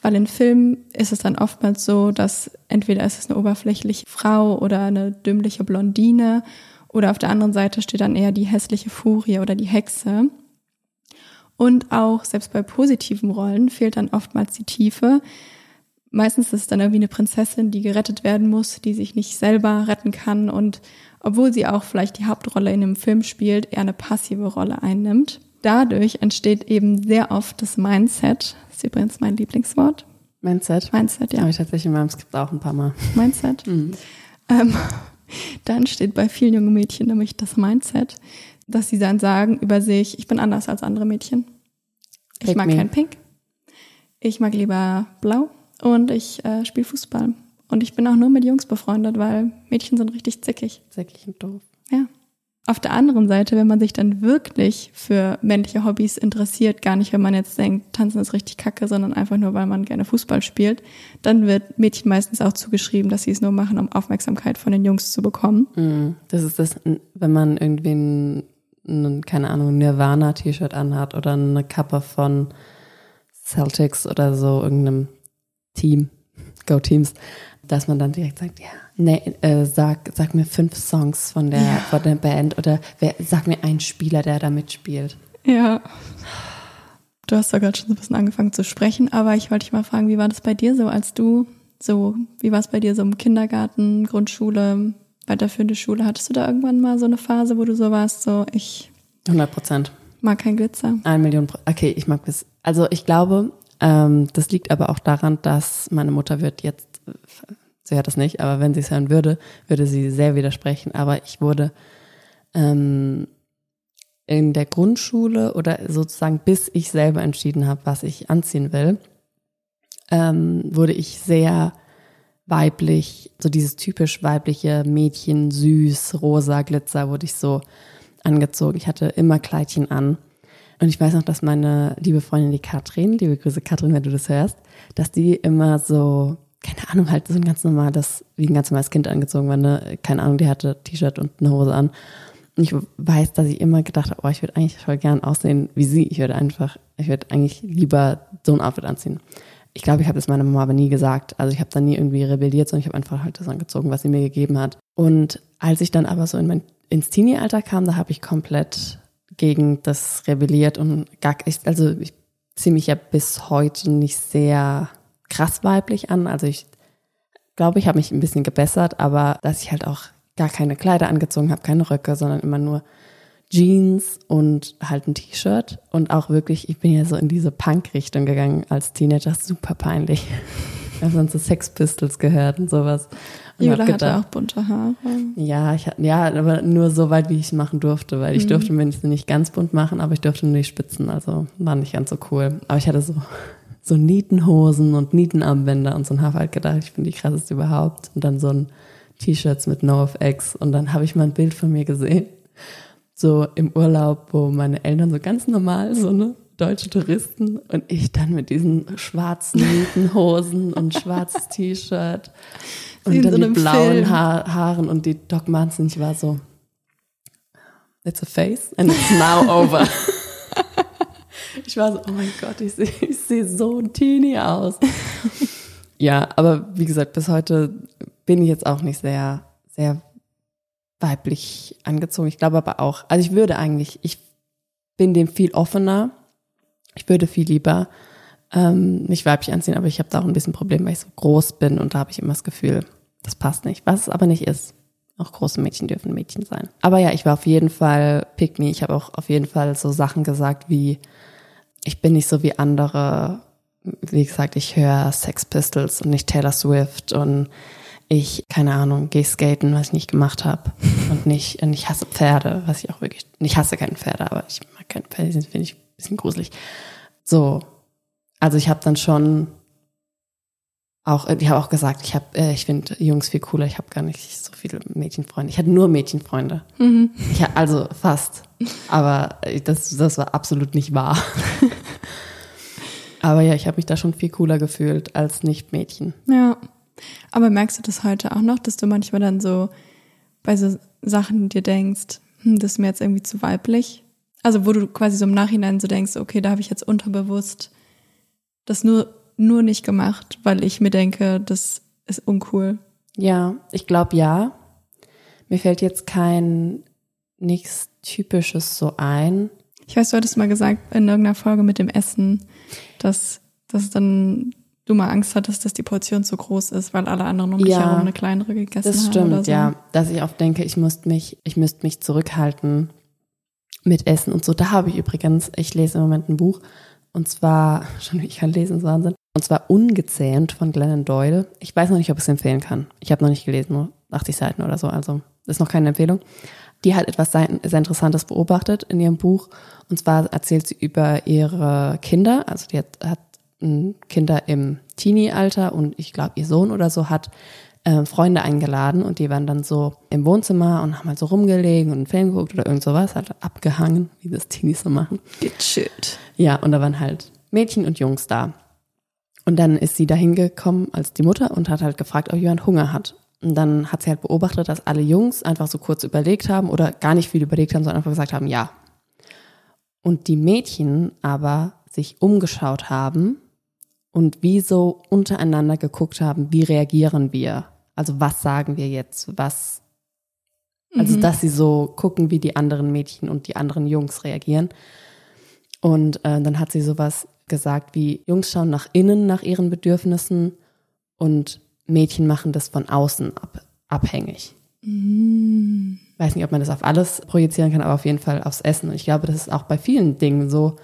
Speaker 1: weil in Filmen ist es dann oftmals so, dass entweder ist es eine oberflächliche Frau oder eine dümmliche Blondine oder auf der anderen Seite steht dann eher die hässliche Furie oder die Hexe. Und auch selbst bei positiven Rollen fehlt dann oftmals die Tiefe, meistens ist es dann irgendwie eine Prinzessin, die gerettet werden muss, die sich nicht selber retten kann und obwohl sie auch vielleicht die Hauptrolle in einem Film spielt, eher eine passive Rolle einnimmt. Dadurch entsteht eben sehr oft das Mindset. Das ist übrigens mein Lieblingswort.
Speaker 2: Mindset?
Speaker 1: Mindset, ja.
Speaker 2: Habe ich tatsächlich in meinem Skript auch ein paar Mal.
Speaker 1: Mindset. Mhm. Ähm, da entsteht bei vielen jungen Mädchen nämlich das Mindset, dass sie dann sagen über sich, ich bin anders als andere Mädchen. Ich mag kein Pink. Ich mag lieber blau und ich äh, spiele Fußball. Und ich bin auch nur mit Jungs befreundet, weil Mädchen sind richtig zickig.
Speaker 2: Zickig und doof.
Speaker 1: Ja. Auf der anderen Seite, wenn man sich dann wirklich für männliche Hobbys interessiert, gar nicht, wenn man jetzt denkt, tanzen ist richtig kacke, sondern einfach nur, weil man gerne Fußball spielt, dann wird Mädchen meistens auch zugeschrieben, dass sie es nur machen, um Aufmerksamkeit von den Jungs zu bekommen.
Speaker 2: Mm, das ist das, wenn man irgendwie ein, ein keine Ahnung, Nirvana-T-Shirt anhat oder eine Kappe von Celtics oder so, irgendeinem Team, Go Teams, dass man dann direkt sagt, ja, nee, äh, sag, sag mir fünf Songs von der, ja. von der Band oder wer, sag mir einen Spieler, der da mitspielt.
Speaker 1: Ja. Du hast da gerade schon so ein bisschen angefangen zu sprechen, aber ich wollte dich mal fragen, wie war das bei dir so, als du so, wie war es bei dir so im Kindergarten, Grundschule, weiterführende Schule? Hattest du da irgendwann mal so eine Phase, wo du so warst, so ich
Speaker 2: 100 Prozent.
Speaker 1: Mag kein Glitzer.
Speaker 2: Ein Million. Okay, ich mag das. Also ich glaube, ähm, das liegt aber auch daran, dass meine Mutter wird jetzt, sie hört das nicht, aber wenn sie es hören würde, würde sie sehr widersprechen. Aber ich wurde ähm, in der Grundschule oder sozusagen bis ich selber entschieden habe, was ich anziehen will, ähm, wurde ich sehr weiblich, so dieses typisch weibliche Mädchen, süß, rosa, Glitzer, wurde ich so angezogen. Ich hatte immer Kleidchen an. Und ich weiß noch, dass meine liebe Freundin, die Katrin, liebe Grüße Katrin, wenn du das hörst, dass die immer so, keine Ahnung, halt so ein ganz normales, wie ein ganz normales Kind angezogen war, ne? Keine Ahnung, die hatte T-Shirt und eine Hose an. Und ich weiß, dass ich immer gedacht habe, oh, ich würde eigentlich voll gern aussehen wie sie. Ich würde einfach, ich würde eigentlich lieber so ein Outfit anziehen. Ich glaube, ich habe das meiner Mama aber nie gesagt. Also ich habe dann nie irgendwie rebelliert, sondern ich habe einfach halt das angezogen, was sie mir gegeben hat. Und als ich dann aber so in mein, ins Teenie-Alter kam, da habe ich komplett gegen das rebelliert und gar, ich, also ich ziehe mich ja bis heute nicht sehr krass weiblich an. Also ich glaube, ich habe mich ein bisschen gebessert, aber dass ich halt auch gar keine Kleider angezogen habe, keine Röcke, sondern immer nur Jeans und halt ein T-Shirt und auch wirklich, ich bin ja so in diese Punk-Richtung gegangen als Teenager, super peinlich. Ich habe dann so Sex Pistols gehört und sowas. Und
Speaker 1: Jula hatte auch bunte Haare.
Speaker 2: ja, ich, hatte- ja, aber nur so weit, wie ich es machen durfte, weil ich
Speaker 1: Mhm.
Speaker 2: durfte mir nicht ganz bunt machen, aber ich durfte nur die Spitzen, also war nicht ganz so cool. Aber ich hatte so, so Nietenhosen und Nietenarmbänder und so und habe halt gedacht, ich bin die krasseste überhaupt. Und dann so ein T-Shirts mit NoFX und dann habe ich mal ein Bild von mir gesehen, so im Urlaub, wo meine Eltern so ganz normal, so ne, deutsche Touristen und ich dann mit diesen schwarzen Nietenhosen und schwarzes T-Shirt und dann
Speaker 1: so
Speaker 2: die blauen ha Haaren und die Doc Martens. Ich war so, it's a face and it's now over. ich war so, oh mein Gott, ich sehe ich seh so teeny aus. ja, aber wie gesagt, bis heute bin ich jetzt auch nicht sehr, sehr weiblich angezogen. Ich glaube aber auch, also ich würde eigentlich, ich bin dem viel offener. Ich würde viel lieber ähm, nicht weiblich anziehen, aber ich habe da auch ein bisschen Problem, weil ich so groß bin und da habe ich immer das Gefühl, das passt nicht. Was es aber nicht ist. Auch große Mädchen dürfen Mädchen sein. Aber ja, ich war auf jeden Fall Pick me. Ich habe auch auf jeden Fall so Sachen gesagt wie, ich bin nicht so wie andere. Wie gesagt, ich höre Sex Pistols und nicht Taylor Swift und ich, keine Ahnung, gehe skaten, was ich nicht gemacht habe. Und nicht, und ich hasse Pferde, was ich auch wirklich, ich hasse keine Pferde, aber ich mag keine Pferde, die finde ich ein bisschen gruselig. So. Also ich habe dann schon auch, ich habe auch gesagt, ich habe, äh, ich finde Jungs viel cooler, ich habe gar nicht so viele Mädchenfreunde. Ich hatte nur Mädchenfreunde. Ich, ha- also fast. Aber äh, das, das war absolut nicht wahr. Aber ja, ich habe mich da schon viel cooler gefühlt als Nicht-Mädchen.
Speaker 1: Ja. Aber merkst du das heute auch noch, dass du manchmal dann so bei so Sachen dir denkst, hm, das ist mir jetzt irgendwie zu weiblich? Also wo du quasi so im Nachhinein so denkst, okay, da habe ich jetzt unterbewusst das nur, nur nicht gemacht, weil ich mir denke, das ist uncool.
Speaker 2: Ja, ich glaube ja. Mir fällt jetzt kein nichts Typisches so ein.
Speaker 1: Ich weiß, du hattest mal gesagt in irgendeiner Folge mit dem Essen, dass, dass dann du mal Angst hattest, dass die Portion zu groß ist, weil alle anderen um dich
Speaker 2: Ja,
Speaker 1: herum eine kleinere gegessen
Speaker 2: Das
Speaker 1: haben.
Speaker 2: stimmt,
Speaker 1: oder so.
Speaker 2: ja. Dass ich oft denke, ich müsste mich, ich müsste mich zurückhalten mit Essen und so. Da habe ich übrigens, ich lese im Moment ein Buch und zwar, schon ich kann lesen, ist Wahnsinn. Und zwar Ungezähmt von Glennon Doyle. Ich weiß noch nicht, ob ich es empfehlen kann. Ich habe noch nicht gelesen, nur 80 Seiten oder so, also ist noch keine Empfehlung. Die hat etwas sehr, Interessantes beobachtet in ihrem Buch. Und zwar erzählt sie über ihre Kinder. Also die hat, hat Kinder im Teenie-Alter und ich glaube, ihr Sohn oder so hat äh, Freunde eingeladen und die waren dann so im Wohnzimmer und haben halt so rumgelegen und einen Film geguckt oder irgend sowas, halt abgehangen, wie das Teenies so machen.
Speaker 1: Gechillt.
Speaker 2: Ja, und da waren halt Mädchen und Jungs da. Und dann ist sie da hingekommen als die Mutter und hat halt gefragt, ob jemand Hunger hat. Und dann hat sie halt beobachtet, dass alle Jungs einfach so kurz überlegt haben oder gar nicht viel überlegt haben, sondern einfach gesagt haben, ja. Und die Mädchen aber sich umgeschaut haben und wie so untereinander geguckt haben, wie reagieren wir? Also was sagen wir jetzt? Was, also dass sie so gucken, wie die anderen Mädchen und die anderen Jungs reagieren. Und äh, dann hat sie sowas gesagt wie, Jungs schauen nach innen nach ihren Bedürfnissen und Mädchen machen das von außen ab, abhängig. Weiß nicht, ob man das auf alles projizieren kann, aber auf jeden Fall aufs Essen. Und ich glaube, das ist auch bei vielen Dingen so,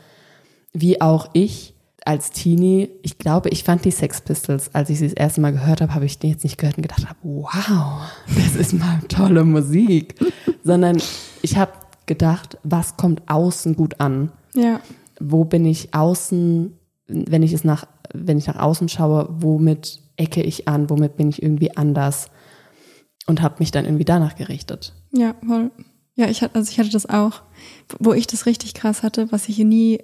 Speaker 2: wie auch ich als Teenie. Ich glaube, ich fand die Sex Pistols, als ich sie das erste Mal gehört habe, habe ich die jetzt nicht gehört und gedacht habe, wow, das ist mal tolle Musik. Sondern ich habe gedacht, was kommt außen gut an?
Speaker 1: Ja.
Speaker 2: Wo bin ich außen, wenn ich es nach, wenn ich nach außen schaue, womit ecke ich an, womit bin ich irgendwie anders? Und habe mich dann irgendwie danach gerichtet.
Speaker 1: Ja, voll. Ja, ich hatte, also ich hatte das auch, wo ich das richtig krass hatte, was ich nie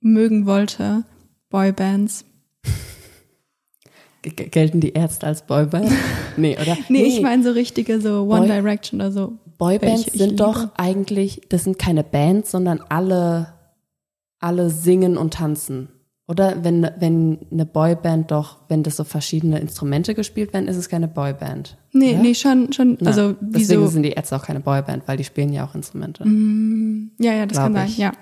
Speaker 1: mögen wollte, Boybands.
Speaker 2: Gelten die Ärzte als Boyband? nee, oder?
Speaker 1: Nee, ich meine so richtige, so One
Speaker 2: Boy-
Speaker 1: Direction oder so.
Speaker 2: Boybands sind
Speaker 1: liebe.
Speaker 2: doch eigentlich, das sind keine Bands, sondern alle, alle singen und tanzen. Oder wenn, wenn eine Boyband doch, wenn das so verschiedene Instrumente gespielt werden, ist es keine Boyband.
Speaker 1: Nee,
Speaker 2: oder?
Speaker 1: nee, schon, schon,
Speaker 2: Na,
Speaker 1: also
Speaker 2: deswegen
Speaker 1: so,
Speaker 2: sind die Ärzte auch keine Boyband, weil die spielen ja auch Instrumente.
Speaker 1: ja, ja, das kann sein,
Speaker 2: ich.
Speaker 1: ja.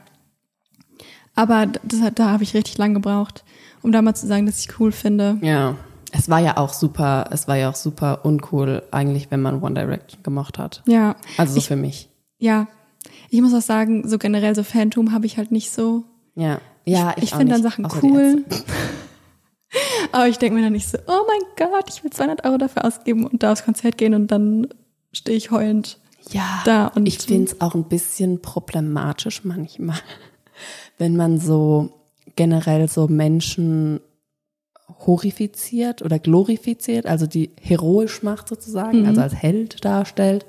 Speaker 1: Aber das, hat- da habe ich richtig lang gebraucht, um da mal zu sagen, dass ich cool finde.
Speaker 2: Ja. Es war ja auch super, es war ja auch super uncool, eigentlich, wenn man One Direction gemocht hat.
Speaker 1: Ja,
Speaker 2: Also so
Speaker 1: Ich-
Speaker 2: für mich.
Speaker 1: ja. Ich muss auch sagen, so generell so Phantom habe ich halt nicht so.
Speaker 2: Ja. Ja,
Speaker 1: Ich
Speaker 2: auch
Speaker 1: finde dann Sachen
Speaker 2: außer
Speaker 1: cool. Aber ich denke mir dann nicht so, oh mein Gott, ich will 200 Euro dafür ausgeben und da aufs Konzert gehen und dann stehe ich heulend
Speaker 2: Ja,
Speaker 1: da. Und
Speaker 2: ich finde es auch ein bisschen problematisch manchmal, wenn man so generell so Menschen horifiziert oder glorifiziert, also die heroisch macht sozusagen, also als Held darstellt.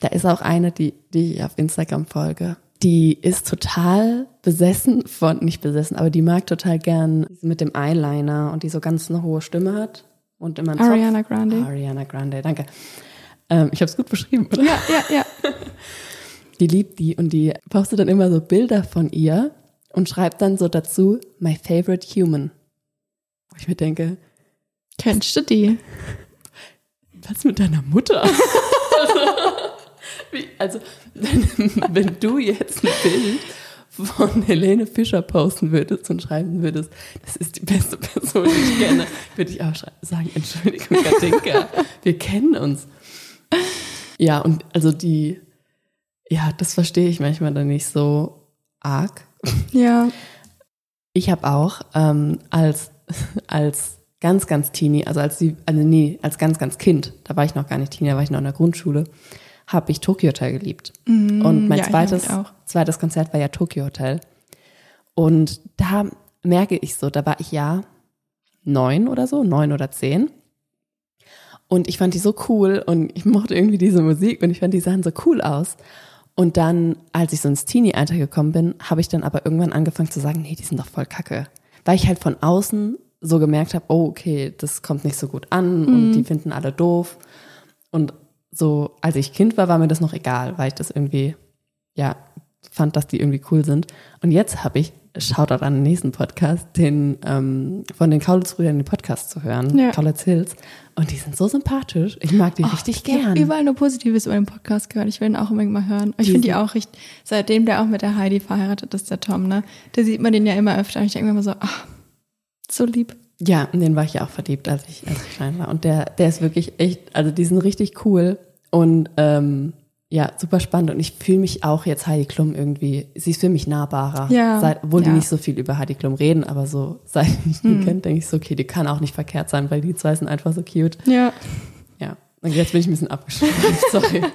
Speaker 2: Da ist auch eine, die, die ich auf Instagram folge. Die ist total besessen von, nicht besessen, aber die mag total gern mit dem Eyeliner und die so ganz eine hohe Stimme hat und immer einen Zopf.
Speaker 1: Ariana Grande.
Speaker 2: Ariana Grande, danke. Ähm, ich habe es gut beschrieben, oder?
Speaker 1: Ja, ja, ja.
Speaker 2: Die liebt die und die postet dann immer so Bilder von ihr und schreibt dann so dazu, my favorite human. Wo ich mir denke,
Speaker 1: Kennst du die?
Speaker 2: was mit deiner Mutter? Also, wenn, du jetzt ein Bild von Helene Fischer posten würdest und schreiben würdest, das ist die beste Person, die ich kenne, würde ich auch sagen, Entschuldigung, Katinka, wir kennen uns. Ja, und also die, ja, das verstehe ich manchmal dann nicht so arg.
Speaker 1: Ja.
Speaker 2: Ich habe auch ähm, als, als ganz, ganz Teenie, also als also nee, als ganz, ganz Kind, da war ich noch gar nicht Teenie, da war ich noch in der Grundschule, habe ich Tokyo Hotel geliebt. Und mein
Speaker 1: ja,
Speaker 2: zweites, zweites Konzert war ja Tokyo Hotel. Und da merke ich so, da war ich ja neun oder so, neun oder zehn. Und ich fand die so cool und ich mochte irgendwie diese Musik und ich fand, die sahen so cool aus. Und dann, als ich so ins Teenie-Alter gekommen bin, habe ich dann aber irgendwann angefangen zu sagen, nee, die sind doch voll kacke. Weil ich halt von außen so gemerkt habe, oh, okay, das kommt nicht so gut an und die finden alle doof. Und so, als ich Kind war, war mir das noch egal, weil ich das irgendwie, ja, fand, dass die irgendwie cool sind. Und jetzt habe ich, Shoutout an den nächsten Podcast, den ähm, von den Kaulitz-Brüdern den Podcast zu hören,
Speaker 1: Ja.
Speaker 2: Kaulitz Hills. Und die sind so sympathisch. Ich mag die richtig
Speaker 1: Ich habe
Speaker 2: gern.
Speaker 1: überall nur Positives über den Podcast gehört. Ich will ihn auch unbedingt mal hören. Ich finde die auch richtig, seitdem der auch mit der Heidi verheiratet ist, der Tom, ne? Da sieht man den ja immer öfter und ich denke mir immer so, ach, so lieb.
Speaker 2: Ja, in den war ich ja auch verliebt, als ich, als ich klein war. Und der, der ist wirklich echt, also die sind richtig cool und ähm, ja, super spannend. Und ich fühle mich auch jetzt Heidi Klum irgendwie, sie ist für mich nahbarer.
Speaker 1: Ja,
Speaker 2: Seit, obwohl die
Speaker 1: ja.
Speaker 2: nicht so viel über Heidi Klum reden, aber so, seit ich die kenne, denke ich so, okay, die kann auch nicht verkehrt sein, weil die zwei sind einfach so cute.
Speaker 1: Ja.
Speaker 2: Ja. Und jetzt bin ich ein bisschen abgeschweift, sorry.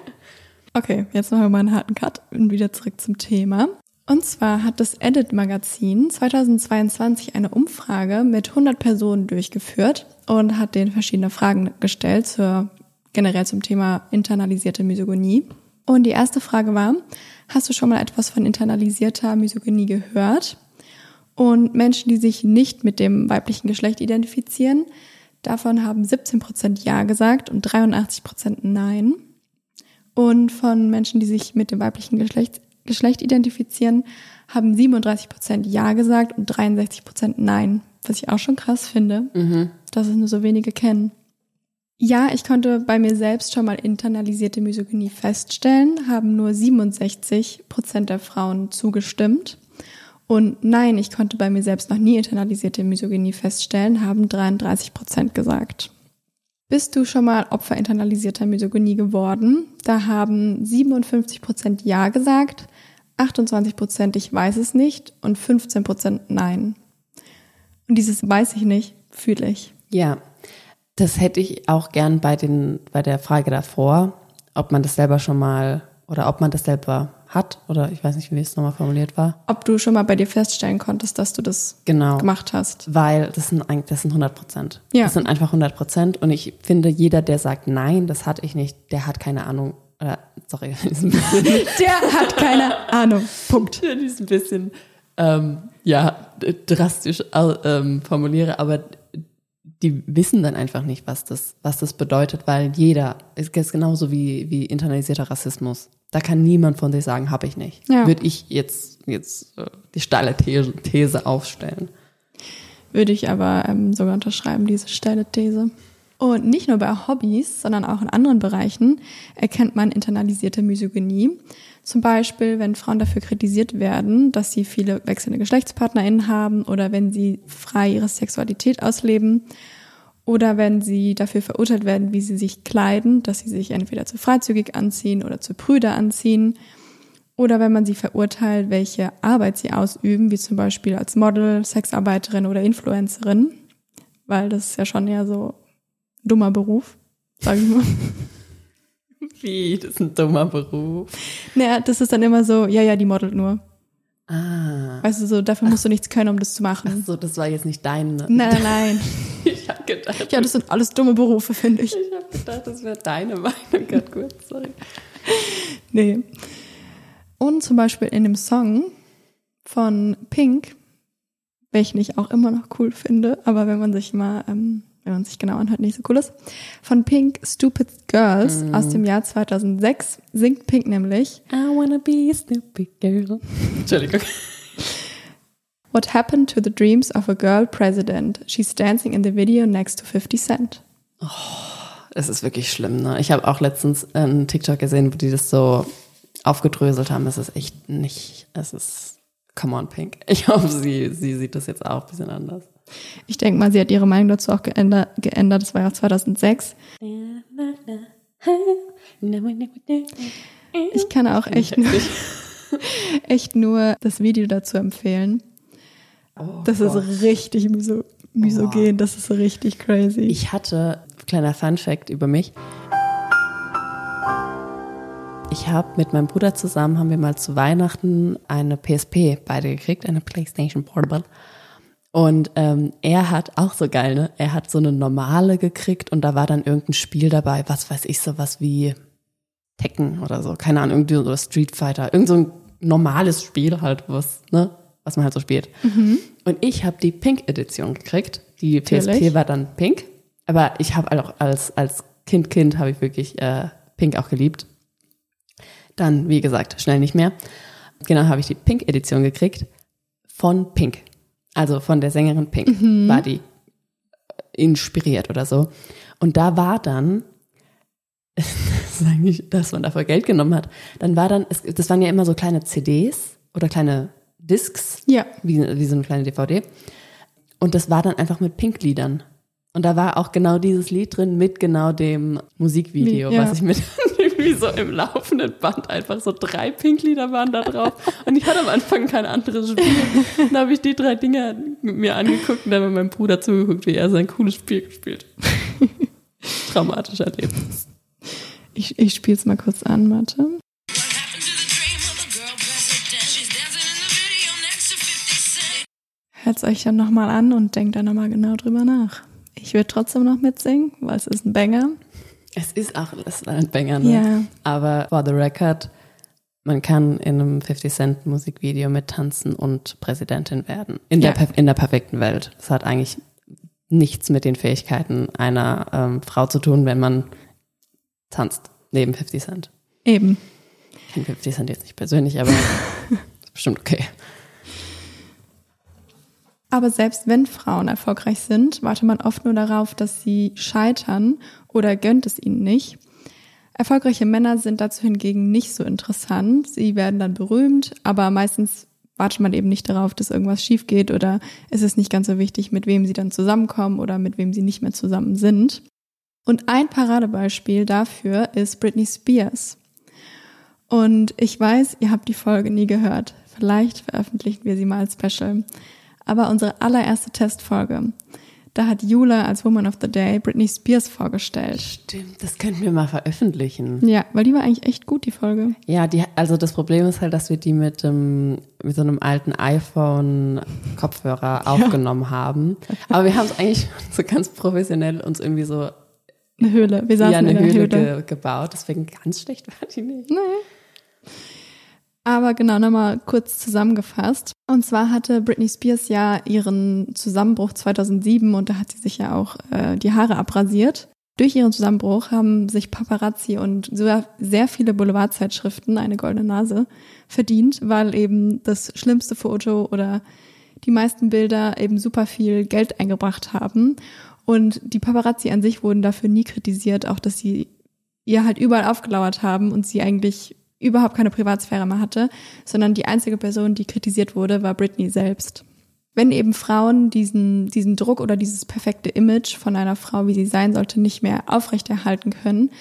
Speaker 1: Okay, jetzt machen wir mal einen harten Cut und wieder zurück zum Thema. Und zwar hat das Edit Magazin 2022 eine Umfrage mit 100 Personen durchgeführt und hat denen verschiedene Fragen gestellt zur, generell zum Thema internalisierte Misogynie. Und die erste Frage war, hast du schon mal etwas von internalisierter Misogynie gehört? Und Menschen, die sich nicht mit dem weiblichen Geschlecht identifizieren, davon haben 17 Prozent Ja gesagt und 83 Prozent Nein. Und von Menschen, die sich mit dem weiblichen Geschlecht, Geschlecht identifizieren, haben 37 Prozent Ja gesagt und 63 Prozent Nein. Was ich auch schon krass finde, dass es nur so wenige kennen. Ja, ich konnte bei mir selbst schon mal internalisierte Misogynie feststellen, haben nur 67 Prozent der Frauen zugestimmt. Und nein, ich konnte bei mir selbst noch nie internalisierte Misogynie feststellen, haben 33 Prozent gesagt. Bist du schon mal Opfer internalisierter Misogynie geworden? Da haben 57 Prozent Ja gesagt, 28 Prozent Ich weiß es nicht und 15 Prozent Nein. Und dieses weiß ich nicht, fühle ich.
Speaker 2: Ja, das hätte ich auch gern bei den, bei der Frage davor, ob man das selber schon mal oder ob man das selber hat oder ich weiß nicht, wie es nochmal formuliert war.
Speaker 1: Ob du schon mal bei dir feststellen konntest, dass du das
Speaker 2: Genau.
Speaker 1: gemacht hast.
Speaker 2: Weil das sind das sind 100 Prozent.
Speaker 1: Ja.
Speaker 2: Das sind einfach 100 Prozent. Und ich finde, jeder, der sagt, nein, das hatte ich nicht, der hat keine Ahnung. Oder, sorry, ist
Speaker 1: Der hat keine Ahnung. Punkt.
Speaker 2: die ist ein bisschen, ähm, ja, drastisch au- ähm, formuliere, aber die wissen dann einfach nicht, was das, was das bedeutet, weil jeder, es ist genauso wie, wie internalisierter Rassismus. Da kann niemand von sich sagen, habe ich nicht.
Speaker 1: Ja.
Speaker 2: Würde ich jetzt, jetzt äh, die steile These, These aufstellen.
Speaker 1: Würde ich aber ähm, sogar unterschreiben, diese steile These. Und nicht nur bei Hobbys, sondern auch in anderen Bereichen erkennt man internalisierte Misogynie. Zum Beispiel, wenn Frauen dafür kritisiert werden, dass sie viele wechselnde GeschlechtspartnerInnen haben oder wenn sie frei ihre Sexualität ausleben. Oder wenn sie dafür verurteilt werden, wie sie sich kleiden, dass sie sich entweder zu freizügig anziehen oder zu prüde anziehen. Oder wenn man sie verurteilt, welche Arbeit sie ausüben, wie zum Beispiel als Model, Sexarbeiterin oder Influencerin, weil das ist ja schon eher so dummer Beruf, sag ich mal.
Speaker 2: Wie, das ist ein dummer Beruf.
Speaker 1: naja, das ist dann immer so, ja, ja, die modelt nur.
Speaker 2: Ah.
Speaker 1: Weißt du, so, dafür musst du nichts können, um das zu
Speaker 2: Ach
Speaker 1: machen.
Speaker 2: so, das war jetzt nicht dein.
Speaker 1: Nein, nein, nein.
Speaker 2: Ich habe gedacht,
Speaker 1: Ja, das sind alles dumme Berufe, finde ich.
Speaker 2: ich habe gedacht, das wäre deine Meinung. Gott, gut, sorry.
Speaker 1: Nee. Und zum Beispiel in dem Song von Pink, welchen ich auch immer noch cool finde, aber wenn man sich mal, ähm, wenn man sich genau anhört, nicht so cool ist, von Pink Stupid Girls aus dem Jahr 2006 singt Pink nämlich
Speaker 2: I wanna be a stupid girl. Entschuldigung.
Speaker 1: What happened to the dreams of a girl president? She's dancing in the video next to 50 Cent.
Speaker 2: Es ist wirklich schlimm, ne? Ich habe auch letztens einen TikTok gesehen, wo die das so aufgedröselt haben. Es ist echt nicht, es ist, come on, Pink. Ich hoffe, sie, sie sieht das jetzt auch ein bisschen anders.
Speaker 1: Ich denke mal, sie hat ihre Meinung dazu auch geändert. geändert. Das war ja 2006. Ich kann auch echt nur, echt nur das Video dazu empfehlen. das ist richtig miso, misogen, das ist richtig crazy.
Speaker 2: Ich hatte, kleiner Fun Fact über mich. Ich habe mit meinem Bruder zusammen, haben wir mal zu Weihnachten eine PSP beide gekriegt, eine PlayStation Portable. Und ähm, er hat auch so geil, ne? Er hat so eine normale gekriegt und da war dann irgendein Spiel dabei, was weiß ich, sowas wie Tekken oder so, keine Ahnung, irgendwie so Street Fighter, irgend so ein normales Spiel halt, was, ne, was man halt so spielt. Und ich habe die Pink Edition gekriegt. Die PSP
Speaker 1: Natürlich.
Speaker 2: war dann pink, aber ich habe auch als als Kind Kind habe ich wirklich äh, Pink auch geliebt. Dann, wie gesagt, schnell nicht mehr. Genau, habe ich die Pink Edition gekriegt von Pink. Also von der Sängerin Pink war die inspiriert oder so. Und da war dann, das ist eigentlich, dass man dafür Geld genommen hat, dann war dann, es, das waren ja immer so kleine CDs oder kleine Discs,
Speaker 1: Ja.
Speaker 2: wie, wie so eine kleine DVD. Und das war dann einfach mit Pink-Liedern. Und da war auch genau dieses Lied drin mit genau dem Musikvideo,
Speaker 1: Ja.
Speaker 2: was ich mit irgendwie so im laufenden Band einfach so drei Pink-Lieder waren da drauf. Und ich hatte am Anfang kein anderes Spiel. Dann habe ich die drei Dinger mit mir angeguckt und dann hat meinem Bruder zugeguckt, wie er sein cooles Spiel gespielt. Traumatisch Erlebnis.
Speaker 1: Ich, ich spiele es mal kurz an, warte. Hört es euch dann nochmal an und denkt dann nochmal genau drüber nach. Ich würde trotzdem noch mitsingen, weil es ist ein Banger.
Speaker 2: Es ist auch ein Banger, ne?
Speaker 1: Ja.
Speaker 2: Aber for the record, man kann in einem 50 Cent Musikvideo mittanzen und Präsidentin werden. In,
Speaker 1: Ja.
Speaker 2: der, in der perfekten Welt. Das hat eigentlich nichts mit den Fähigkeiten einer ähm, Frau zu tun, wenn man tanzt neben 50 Cent.
Speaker 1: Eben.
Speaker 2: Ich kenne 50 Cent jetzt nicht persönlich, aber ist bestimmt okay.
Speaker 1: Aber selbst wenn Frauen erfolgreich sind, wartet man oft nur darauf, dass sie scheitern oder gönnt es ihnen nicht. Erfolgreiche Männer sind dazu hingegen nicht so interessant. Sie werden dann berühmt, aber meistens wartet man eben nicht darauf, dass irgendwas schief geht oder es ist nicht ganz so wichtig, mit wem sie dann zusammenkommen oder mit wem sie nicht mehr zusammen sind. Und ein Paradebeispiel dafür ist Britney Spears. Und ich weiß, ihr habt die Folge nie gehört. Vielleicht veröffentlichen wir sie mal als Special. Aber unsere allererste Testfolge, Da hat Jule als Woman of the Day Britney Spears vorgestellt.
Speaker 2: Stimmt, das könnten wir mal veröffentlichen.
Speaker 1: Ja, weil die war eigentlich echt gut, die Folge.
Speaker 2: Ja, die, also das Problem ist halt, dass wir die mit, ähm, mit so einem alten iPhone-Kopfhörer aufgenommen haben. Aber wir haben es eigentlich so ganz professionell uns irgendwie so
Speaker 1: Eine Höhle. Wir saßen
Speaker 2: wie eine
Speaker 1: in der
Speaker 2: Höhle,
Speaker 1: Höhle.
Speaker 2: Ge gebaut. Deswegen ganz schlecht war die nicht.
Speaker 1: Aber genau, nochmal kurz zusammengefasst. Und zwar hatte Britney Spears ja ihren Zusammenbruch 2007 und da hat sie sich ja auch äh, die Haare abrasiert. Durch ihren Zusammenbruch haben sich Paparazzi und sehr, sehr viele Boulevardzeitschriften eine goldene Nase verdient, weil eben das schlimmste Foto oder die meisten Bilder eben super viel Geld eingebracht haben. Und die Paparazzi an sich wurden dafür nie kritisiert, auch dass sie ihr halt überall aufgelauert haben und sie eigentlich überhaupt keine Privatsphäre mehr hatte, sondern die einzige Person, die kritisiert wurde, war Britney selbst. Wenn eben Frauen diesen, diesen Druck oder dieses perfekte Image von einer Frau, wie sie sein sollte, nicht mehr aufrechterhalten können,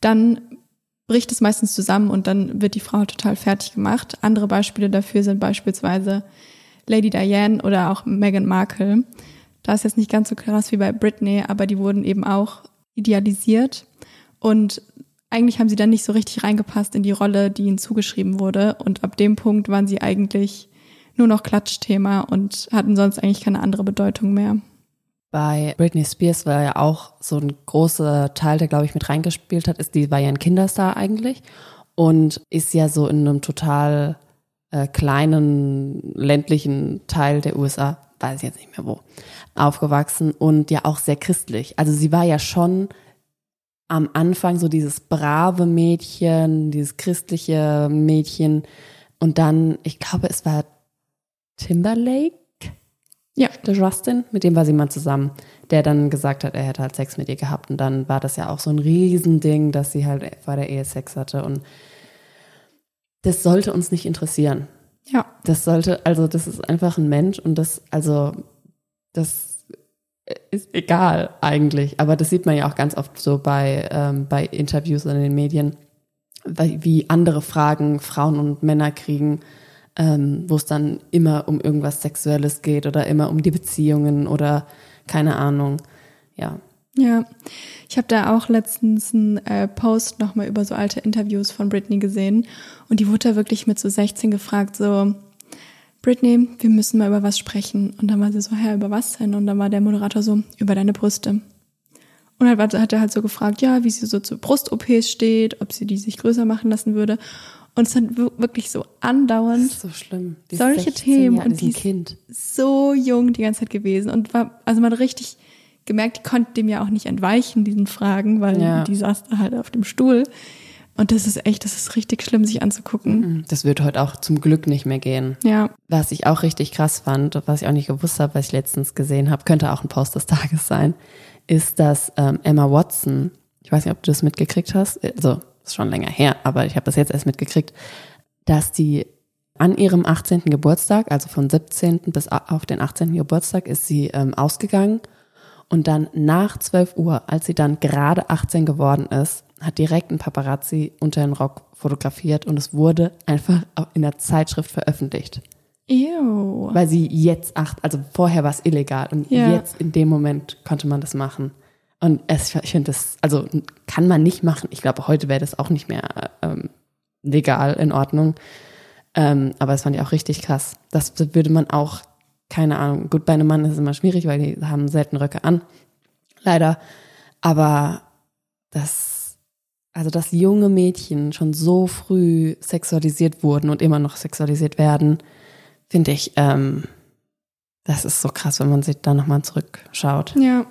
Speaker 1: dann bricht es meistens zusammen und dann wird die Frau total fertig gemacht. Andere Beispiele dafür sind beispielsweise Lady Diane oder auch Meghan Markle. Da ist jetzt nicht ganz so krass wie bei Britney, aber die wurden eben auch idealisiert und eigentlich haben sie dann nicht so richtig reingepasst in die Rolle, die ihnen zugeschrieben wurde. Und ab dem Punkt waren sie eigentlich nur noch Klatschthema und hatten sonst eigentlich keine andere Bedeutung mehr.
Speaker 2: Bei Britney Spears war ja auch so ein großer Teil, der glaube ich mit reingespielt hat, ist, die war ja ein Kinderstar eigentlich und ist ja so in einem total äh, kleinen ländlichen Teil der USA, weiß ich jetzt nicht mehr wo, aufgewachsen und ja auch sehr christlich. Also sie war ja schon am Anfang so dieses brave Mädchen, dieses christliche Mädchen und dann, ich glaube, es war Timberlake,
Speaker 1: Ja.
Speaker 2: der Justin, mit dem war sie mal zusammen, der dann gesagt hat, er hätte halt Sex mit ihr gehabt und dann war das ja auch so ein Riesending, dass sie halt vor der Ehe Sex hatte und das sollte uns nicht interessieren.
Speaker 1: Ja.
Speaker 2: Das sollte, also das ist einfach ein Mensch und das, also das ist egal eigentlich. Aber das sieht man ja auch ganz oft so bei, ähm, bei Interviews in den Medien, wie andere Fragen Frauen und Männer kriegen, ähm, wo es dann immer um irgendwas Sexuelles geht oder immer um die Beziehungen oder keine Ahnung. Ja.
Speaker 1: Ja, ich habe da auch letztens einen äh, Post nochmal über so alte Interviews von Britney gesehen und die wurde da wirklich mit so 16 gefragt, so, Britney, wir müssen mal über was sprechen. Und dann war sie so, hä, über was denn? Und dann war der Moderator so, über deine Brüste. Und dann hat er halt so gefragt, ja, wie sie so zu Brust-OPs steht, ob sie die sich größer machen lassen würde. Und es wir- wirklich so andauernd
Speaker 2: So schlimm. Die ist
Speaker 1: solche
Speaker 2: 16
Speaker 1: Themen
Speaker 2: Jahre,
Speaker 1: und
Speaker 2: die
Speaker 1: die
Speaker 2: ist
Speaker 1: ist
Speaker 2: Kind.
Speaker 1: so jung die ganze Zeit gewesen und war, also man hat richtig gemerkt, die konnte dem ja auch nicht entweichen, diesen Fragen, weil
Speaker 2: Ja.
Speaker 1: die saß da halt auf dem Stuhl. Und das ist echt, das ist richtig schlimm, sich anzugucken.
Speaker 2: Das wird heute auch zum Glück nicht mehr gehen.
Speaker 1: Ja,
Speaker 2: Was ich auch richtig krass fand, was ich auch nicht gewusst habe, was ich letztens gesehen habe, könnte auch ein Post des Tages sein, ist, dass ähm, Emma Watson, ich weiß nicht, ob du das mitgekriegt hast, also ist schon länger her, aber ich habe das jetzt erst mitgekriegt, dass die an ihrem 18. Geburtstag, also von 17. bis auf den 18. Geburtstag, ist sie ähm, ausgegangen und dann nach 12 Uhr, als sie dann gerade 18 geworden ist, hat direkt ein Paparazzi unter den Rock fotografiert und es wurde einfach in der Zeitschrift veröffentlicht.
Speaker 1: ew.
Speaker 2: Weil sie jetzt acht, also vorher war es illegal und
Speaker 1: Ja.
Speaker 2: jetzt in dem Moment konnte man das machen. Und es, ich finde das, also kann man nicht machen. Ich glaube, heute wäre das auch nicht mehr ähm, legal in Ordnung. Ähm, aber das fand ich auch richtig krass. Das würde man auch, keine Ahnung, gut, bei einem Mann ist es immer schwierig, weil die haben selten Röcke an. Leider. Aber das, also dass junge Mädchen schon so früh sexualisiert wurden und immer noch sexualisiert werden, finde ich, ähm, das ist so krass, wenn man sich da nochmal zurückschaut.
Speaker 1: Ja.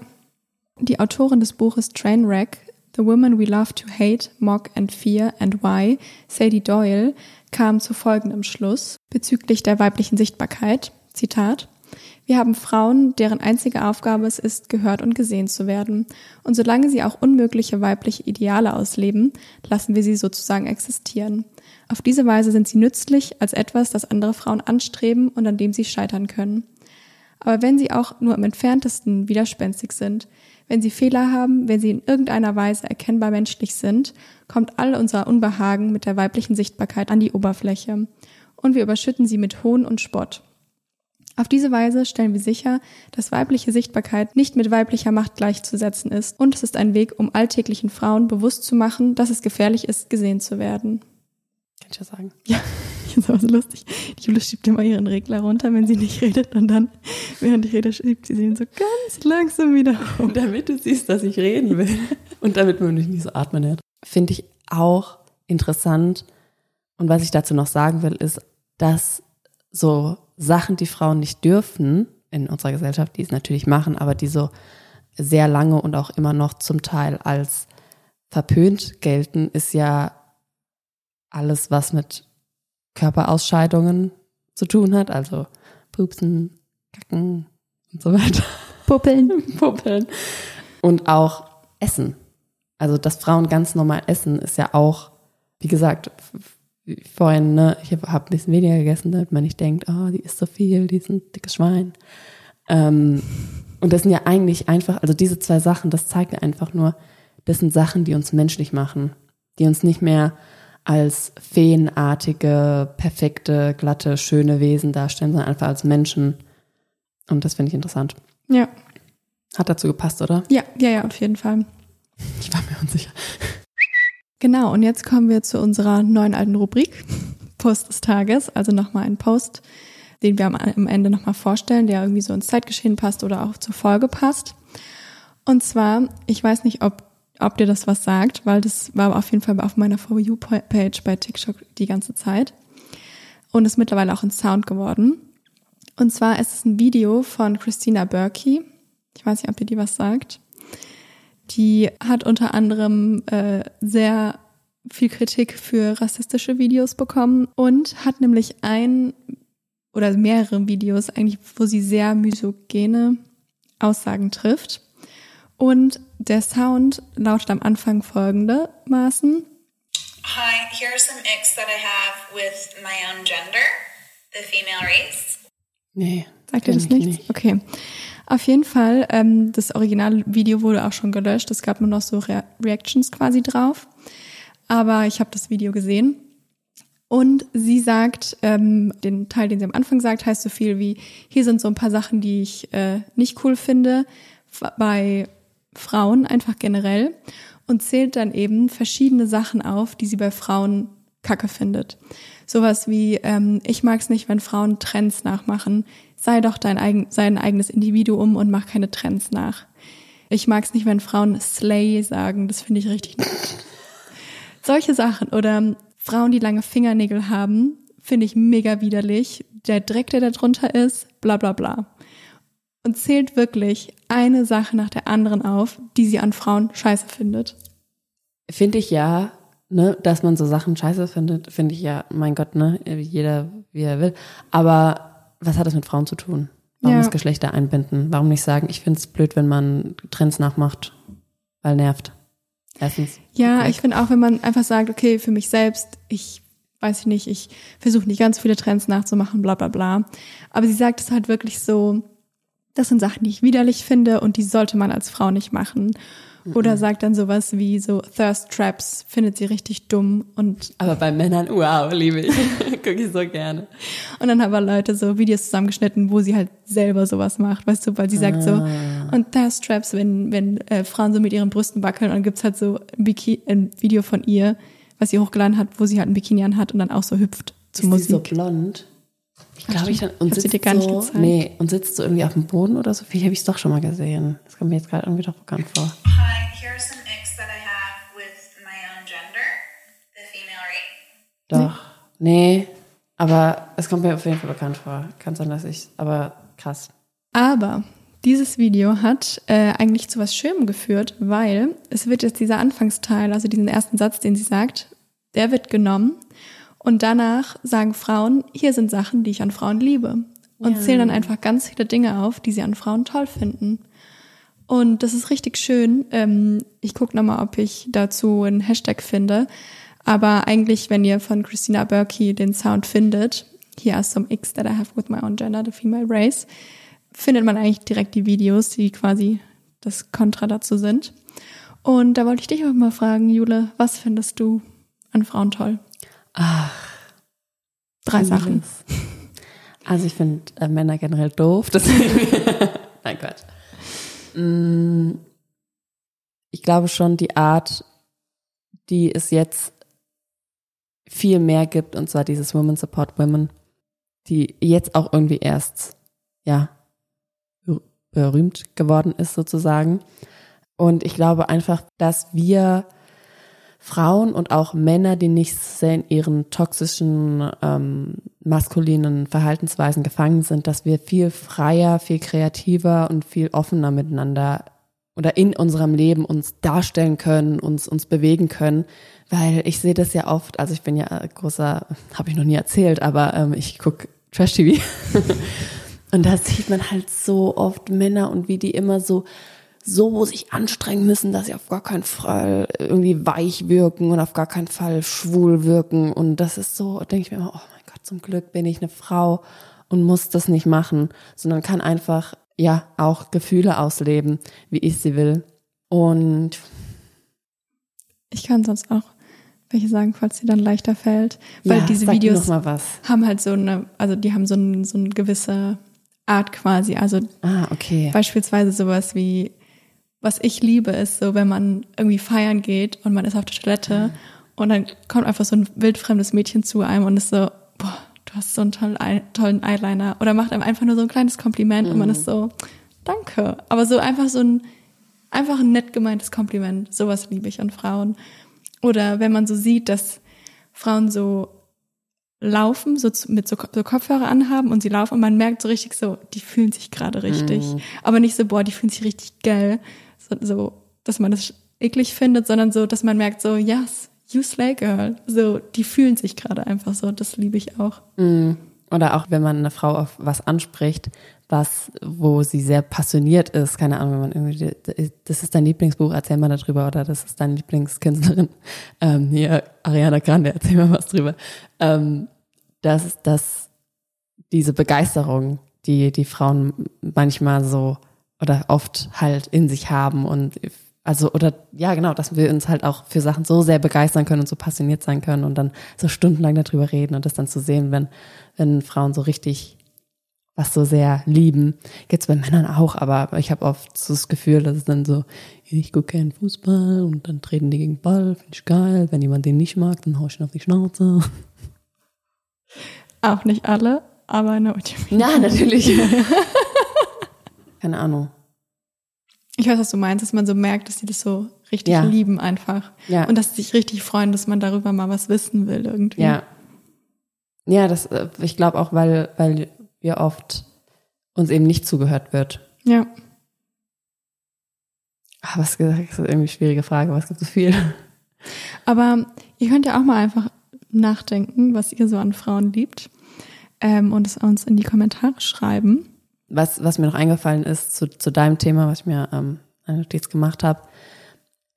Speaker 1: Die Autorin des Buches Trainwreck, The Women We Love to Hate, Mock and Fear and Why, Sadie Doyle, kam zu folgendem Schluss bezüglich der weiblichen Sichtbarkeit. Zitat. Wir haben Frauen, deren einzige Aufgabe es ist, gehört und gesehen zu werden. Und solange sie auch unmögliche weibliche Ideale ausleben, lassen wir sie sozusagen existieren. Auf diese Weise sind sie nützlich als etwas, das andere Frauen anstreben und an dem sie scheitern können. Aber wenn sie auch nur im entferntesten widerspenstig sind, wenn sie Fehler haben, wenn sie in irgendeiner Weise erkennbar menschlich sind, kommt all unser Unbehagen mit der weiblichen Sichtbarkeit an die Oberfläche und wir überschütten sie mit Hohn und Spott. Auf diese Weise stellen wir sicher, dass weibliche Sichtbarkeit nicht mit weiblicher Macht gleichzusetzen ist und es ist ein Weg, um alltäglichen Frauen bewusst zu machen, dass es gefährlich ist, gesehen zu werden.
Speaker 2: Kann ich ja sagen.
Speaker 1: Ja, finde aber so lustig. Die Jule schiebt immer ihren Regler runter, wenn sie nicht redet und dann, während ich rede, schiebt sie ihn so ganz langsam wieder hoch.
Speaker 2: damit du siehst, dass ich reden will. Und damit man mich nicht so atmen hört. Finde ich auch interessant. Und was ich dazu noch sagen will, ist, dass so Sachen, die Frauen nicht dürfen in unserer Gesellschaft, die es natürlich machen, aber die so sehr lange und auch immer noch zum Teil als verpönt gelten, ist ja alles, was mit Körperausscheidungen zu tun hat, also Pupsen, Kacken und so weiter.
Speaker 1: Puppeln.
Speaker 2: Puppeln. Und auch Essen. Also, dass Frauen ganz normal essen, ist ja auch, wie gesagt, vorhin, ne, ich habe ein bisschen weniger gegessen, damit man nicht denkt, oh, die isst so viel, die ist ein dickes Schwein. Ähm, und das sind ja eigentlich einfach, also diese zwei Sachen, das zeigt ja einfach nur, das sind Sachen, die uns menschlich machen, die uns nicht mehr als feenartige, perfekte, glatte, schöne Wesen darstellen, sondern einfach als Menschen. Und das finde ich interessant.
Speaker 1: Ja.
Speaker 2: Hat dazu gepasst, oder?
Speaker 1: Ja, ja, ja, auf jeden Fall.
Speaker 2: Ich war mir unsicher.
Speaker 1: Genau, und jetzt kommen wir zu unserer neuen alten Rubrik, Post des Tages. Also nochmal ein Post, den wir am, Ende nochmal vorstellen, der irgendwie so ins Zeitgeschehen passt oder auch zur Folge passt. Und zwar, ich weiß nicht, ob, ob dir das was sagt, weil das war auf jeden Fall auf meiner For You-Page bei TikTok die ganze Zeit. Und ist mittlerweile auch ein Sound geworden. Und zwar ist es ein Video von Christina Berkey. Ich weiß nicht, ob dir die was sagt. Die hat unter anderem äh, sehr viel Kritik für rassistische Videos bekommen und hat nämlich ein oder mehrere Videos eigentlich, wo sie sehr misogene Aussagen trifft. Und der Sound lautet am Anfang folgendermaßen.
Speaker 4: Hi, here are some icks that I have with my own gender, the female race.
Speaker 2: Nee.
Speaker 1: Sagt ihr das nicht? Okay. Auf jeden Fall, ähm, das Originalvideo wurde auch schon gelöscht. Es gab nur noch so Re Reactions quasi drauf. Aber ich habe das Video gesehen. Und sie sagt, ähm, den Teil, den sie am Anfang sagt, heißt so viel wie, hier sind so ein paar Sachen, die ich äh, nicht cool finde, bei Frauen einfach generell. Und zählt dann eben verschiedene Sachen auf, die sie bei Frauen kacke findet. Sowas wie, ähm, ich mag es nicht, wenn Frauen Trends nachmachen. Sei doch dein, eigen, sei ein eigenes Individuum und mach keine Trends nach. Ich mag es nicht, wenn Frauen Slay sagen. Das finde ich richtig solche Sachen oder Frauen, die lange Fingernägel haben, finde ich mega widerlich. Der Dreck, der da drunter ist, bla bla bla. Und zählt wirklich eine Sache nach der anderen auf, die sie an Frauen scheiße findet.
Speaker 2: Finde ich ja, ne, dass man so Sachen scheiße findet, finde ich ja, mein Gott, ne, jeder wie er will. Aber was hat das mit Frauen zu tun? Warum
Speaker 1: Ja.
Speaker 2: das Geschlechter einbinden? Warum nicht sagen, ich finde es blöd, wenn man Trends nachmacht, weil nervt. Erstens.
Speaker 1: Ja, ich finde auch, wenn man einfach sagt, okay, für mich selbst, ich weiß ich nicht, ich versuche nicht ganz viele Trends nachzumachen, bla bla bla. Aber sie sagt es halt wirklich so, das sind Sachen, die ich widerlich finde und die sollte man als Frau nicht machen. Oder sagt dann sowas wie so Thirst Traps findet sie richtig dumm und
Speaker 2: Aber bei Männern, wow, liebe ich. Gucke ich so gerne.
Speaker 1: und dann haben wir Leute so Videos zusammengeschnitten, wo sie halt selber sowas macht, weißt du, weil sie sagt so und Thirst Traps, wenn wenn äh, Frauen so mit ihren Brüsten wackeln und dann gibt's halt so ein, Biki ein Video von ihr, was sie hochgeladen hat, wo sie halt ein Bikini anhat und dann auch so hüpft zur
Speaker 2: Ist
Speaker 1: Musik.
Speaker 2: so blond? Ich glaube, ich dann, und
Speaker 1: Ich
Speaker 2: sitzt
Speaker 1: dir gar nicht
Speaker 2: so,
Speaker 1: gezeigt.
Speaker 2: nee, und sitzt so irgendwie auf dem Boden oder so. Vielleicht habe ich es doch schon mal gesehen. Das kommt mir jetzt gerade irgendwie doch bekannt vor.
Speaker 4: Hi, here are some icks that I have with my own gender, the female race.
Speaker 2: Doch. Nee, aber es kommt mir auf jeden Fall bekannt vor. Kann sein, dass ich, aber krass.
Speaker 1: Aber dieses Video hat äh, eigentlich zu was Schönem geführt, weil es wird jetzt dieser Anfangsteil, also diesen ersten Satz, den sie sagt, der wird genommen und danach sagen Frauen, hier sind Sachen, die ich an Frauen liebe und zählen dann einfach ganz viele Dinge auf, die sie an Frauen toll finden. Und das ist richtig schön. Ähm, ich gucke nochmal, ob ich dazu einen Hashtag finde. Aber eigentlich, wenn ihr von Christina Berkey den Sound findet, here are some X that I have with my own gender, the female race, findet man eigentlich direkt die Videos, die quasi das Kontra dazu sind. Und da wollte ich dich auch mal fragen, Jule, was findest du an Frauen toll?
Speaker 2: Ach.
Speaker 1: Drei Sachen.
Speaker 2: Also ich finde äh, Männer generell doof. Nein, Quatsch. Mm, Ich glaube schon die Art, die es jetzt viel mehr gibt, und zwar dieses Women Support Women, die jetzt auch irgendwie erst, ja, ber- berühmt geworden ist sozusagen. Und ich glaube einfach, dass wir Frauen und auch Männer, die nicht sehr in ihren toxischen, ähm, maskulinen Verhaltensweisen gefangen sind, dass wir viel freier, viel kreativer und viel offener miteinander oder in unserem Leben uns darstellen können, uns uns bewegen können, weil ich sehe das ja oft, also ich bin ja großer, habe ich noch nie erzählt, aber ähm, ich guck Trash TV und da sieht man halt so oft Männer und wie die immer so so sich anstrengen müssen, dass sie auf gar keinen Fall irgendwie weich wirken und auf gar keinen Fall schwul wirken. Und das ist so, denke ich mir immer, oh mein Gott, zum Glück bin ich eine Frau und muss das nicht machen, sondern kann einfach, ja, auch Gefühle ausleben, wie ich sie will. Und
Speaker 1: Ich kann sonst auch welche sagen, falls dir dann leichter fällt. Weil
Speaker 2: ja,
Speaker 1: diese Videos haben halt so eine, also die haben so, ein, so eine gewisse Art quasi. Also
Speaker 2: Ah, okay.
Speaker 1: beispielsweise sowas wie, was ich liebe, ist so, wenn man irgendwie feiern geht und man ist auf der Toilette und dann kommt einfach so ein wildfremdes Mädchen zu einem und ist so, boah, du hast so einen tollen, tollen Eyeliner. Oder macht einem einfach nur so ein kleines Kompliment und man ist so, danke. Aber so einfach so ein, einfach ein nett gemeintes Kompliment. Sowas liebe ich an Frauen. Oder wenn man so sieht, dass Frauen so laufen, so zu- mit so, so Kopfhörer anhaben und sie laufen und man merkt so richtig so, die fühlen sich gerade richtig. Aber nicht so, boah, die fühlen sich richtig geil. So, so, dass man das eklig findet, sondern so, dass man merkt so, yes, you slay girl. So, die fühlen sich gerade einfach so. Das liebe ich auch.
Speaker 2: Oder auch wenn man eine Frau auf was anspricht, was, wo sie sehr passioniert ist, keine Ahnung, wenn man irgendwie, das ist dein Lieblingsbuch, erzähl mal darüber, oder das ist deine Lieblingskünstlerin, ähm, hier, Ariana Grande, erzähl mal was drüber. Ähm, dass, dass diese Begeisterung, die die Frauen manchmal so oder oft halt in sich haben und also oder ja genau, dass wir uns halt auch für Sachen so sehr begeistern können und so passioniert sein können und dann so stundenlang darüber reden und das dann zu sehen, wenn wenn Frauen so richtig was so sehr lieben. Gibt's bei Männern auch, aber ich habe oft so das Gefühl, dass es dann so, ich gucke gern Fußball und dann treten die gegen den Ball, finde ich geil. Wenn jemand den nicht mag, dann hau ich ihn auf die Schnauze.
Speaker 1: Auch nicht alle, aber you mean.
Speaker 2: Ja, natürlich. Keine Ahnung.
Speaker 1: Ich weiß, was du meinst, dass man so merkt, dass sie das so richtig
Speaker 2: Ja.
Speaker 1: lieben einfach.
Speaker 2: Ja.
Speaker 1: Und dass sie sich richtig freuen, dass man darüber mal was wissen will irgendwie.
Speaker 2: Ja. Ja, das, äh, ich glaube auch, weil, weil wir oft uns eben nicht zugehört wird.
Speaker 1: Ja.
Speaker 2: Ah, was gesagt, das ist irgendwie eine schwierige Frage, was gibt so viel?
Speaker 1: Aber ihr könnt ja auch mal einfach nachdenken, was ihr so an Frauen liebt. Ähm, und es uns in die Kommentare schreiben.
Speaker 2: Was, was mir noch eingefallen ist zu, zu deinem Thema, was ich mir ähm, eine Notiz gemacht habe,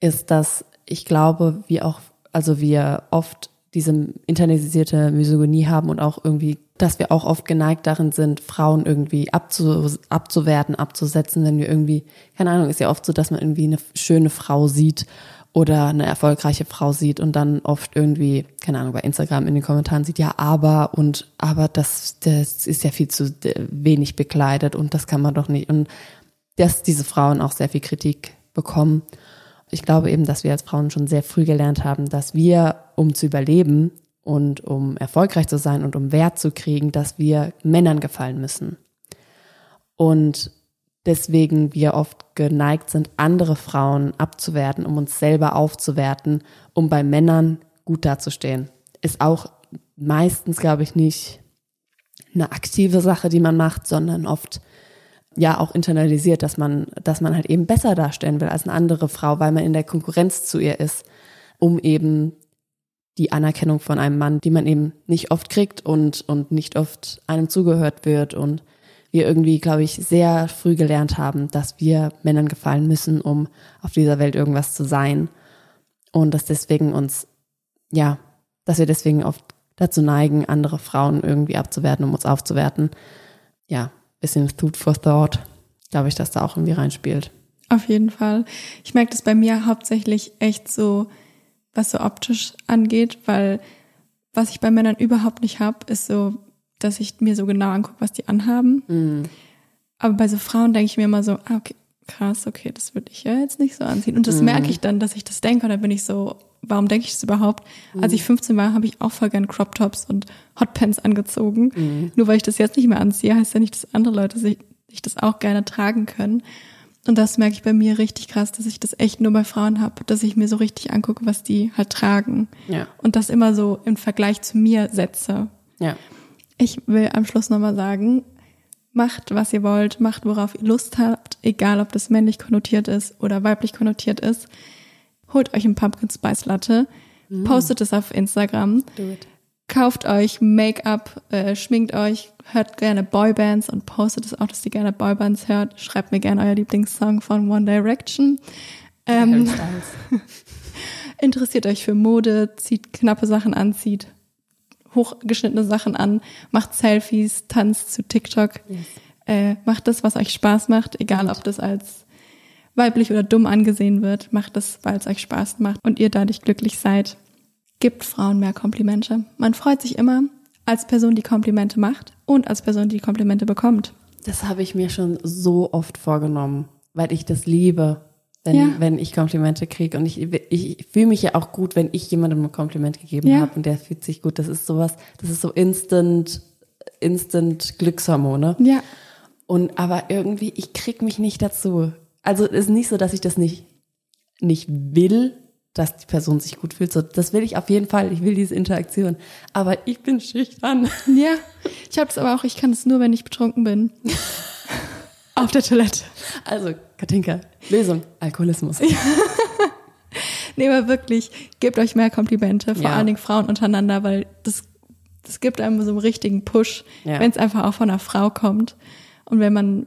Speaker 2: ist, dass ich glaube, wir auch, also wir oft diese internalisierte Misogynie haben und auch irgendwie, dass wir auch oft geneigt darin sind, Frauen irgendwie abzu, abzuwerten, abzusetzen, wenn wir irgendwie, keine Ahnung, ist ja oft so, dass man irgendwie eine schöne Frau sieht oder eine erfolgreiche Frau sieht und dann oft irgendwie, keine Ahnung, bei Instagram in den Kommentaren sieht, ja, aber und aber das, das ist ja viel zu wenig bekleidet und das kann man doch nicht. Und dass diese Frauen auch sehr viel Kritik bekommen. Ich glaube eben, dass wir als Frauen schon sehr früh gelernt haben, dass wir, um zu überleben und um erfolgreich zu sein und um Wert zu kriegen, dass wir Männern gefallen müssen. Und deswegen wir oft geneigt sind, andere Frauen abzuwerten, um uns selber aufzuwerten, um bei Männern gut dazustehen. Ist auch meistens, glaube ich, nicht eine aktive Sache, die man macht, sondern oft ja auch internalisiert, dass man, dass man halt eben besser darstellen will als eine andere Frau, weil man in der Konkurrenz zu ihr ist, um eben die Anerkennung von einem Mann, die man eben nicht oft kriegt und, und nicht oft einem zugehört wird und wir irgendwie, glaube ich, sehr früh gelernt haben, dass wir Männern gefallen müssen, um auf dieser Welt irgendwas zu sein. Und dass deswegen uns, ja, dass wir deswegen oft dazu neigen, andere Frauen irgendwie abzuwerten, um uns aufzuwerten. Ja, bisschen Food for Thought, glaube ich, dass da auch irgendwie reinspielt.
Speaker 1: Auf jeden Fall. Ich merke das bei mir hauptsächlich echt so, was so optisch angeht, weil was ich bei Männern überhaupt nicht hab, ist so dass ich mir so genau angucke, was die anhaben.
Speaker 2: Mhm.
Speaker 1: Aber bei so Frauen denke ich mir immer so, ah, okay, krass, okay, das würde ich ja jetzt nicht so anziehen. Und das
Speaker 2: Mhm.
Speaker 1: merke ich dann, dass ich das denke und dann bin ich so, warum denke ich das überhaupt?
Speaker 2: Mhm.
Speaker 1: Als ich 15 war, habe ich auch voll gern Crop Tops und Hotpants angezogen.
Speaker 2: Mhm.
Speaker 1: Nur weil ich das jetzt nicht mehr anziehe, heißt ja nicht, dass andere Leute sich, sich das auch gerne tragen können. Und das merke ich bei mir richtig krass, dass ich das echt nur bei Frauen habe, dass ich mir so richtig angucke, was die halt tragen.
Speaker 2: Ja.
Speaker 1: Und das immer so im Vergleich zu mir setze.
Speaker 2: Ja.
Speaker 1: Ich will am Schluss nochmal sagen, macht, was ihr wollt, macht, worauf ihr Lust habt, egal ob das männlich konnotiert ist oder weiblich konnotiert ist. Holt euch ein Pumpkin Spice Latte, postet es auf Instagram, kauft euch Make-up, äh, schminkt euch, hört gerne Boybands und postet es auch, dass ihr gerne Boybands hört. Schreibt mir gerne euer Lieblingssong von One Direction. Ähm, interessiert euch für Mode, zieht knappe Sachen an, zieht hochgeschnittene Sachen an, macht Selfies, tanzt zu TikTok, äh, macht das, was euch Spaß macht, egal ob das als weiblich oder dumm angesehen wird, macht das, weil es euch Spaß macht und ihr dadurch glücklich seid. Gibt Frauen mehr Komplimente. Man freut sich immer als Person, die Komplimente macht und als Person, die Komplimente bekommt.
Speaker 2: Das habe ich mir schon so oft vorgenommen, weil ich das liebe, wenn,
Speaker 1: Ja.
Speaker 2: wenn ich Komplimente kriege. Und ich, ich fühle mich ja auch gut, wenn ich jemandem ein Kompliment gegeben
Speaker 1: Ja.
Speaker 2: habe und der fühlt sich gut. Das ist sowas, das ist so instant, instant Glückshormone.
Speaker 1: Ja.
Speaker 2: Und aber irgendwie, ich krieg mich nicht dazu. Also es ist nicht so, dass ich das nicht, nicht will, dass die Person sich gut fühlt. So, das will ich auf jeden Fall. Ich will diese Interaktion. Aber ich bin schüchtern.
Speaker 1: Ja, ich habe es aber auch, ich kann es nur, wenn ich betrunken bin. Auf der Toilette.
Speaker 2: Also, Katinka, Lösung, Alkoholismus.
Speaker 1: Nee, aber wirklich, gebt euch mehr Komplimente, vor
Speaker 2: Ja.
Speaker 1: allen Dingen Frauen untereinander, weil das, das gibt einem so einen richtigen Push,
Speaker 2: Ja.
Speaker 1: wenn es einfach auch von einer Frau kommt. Und wenn man,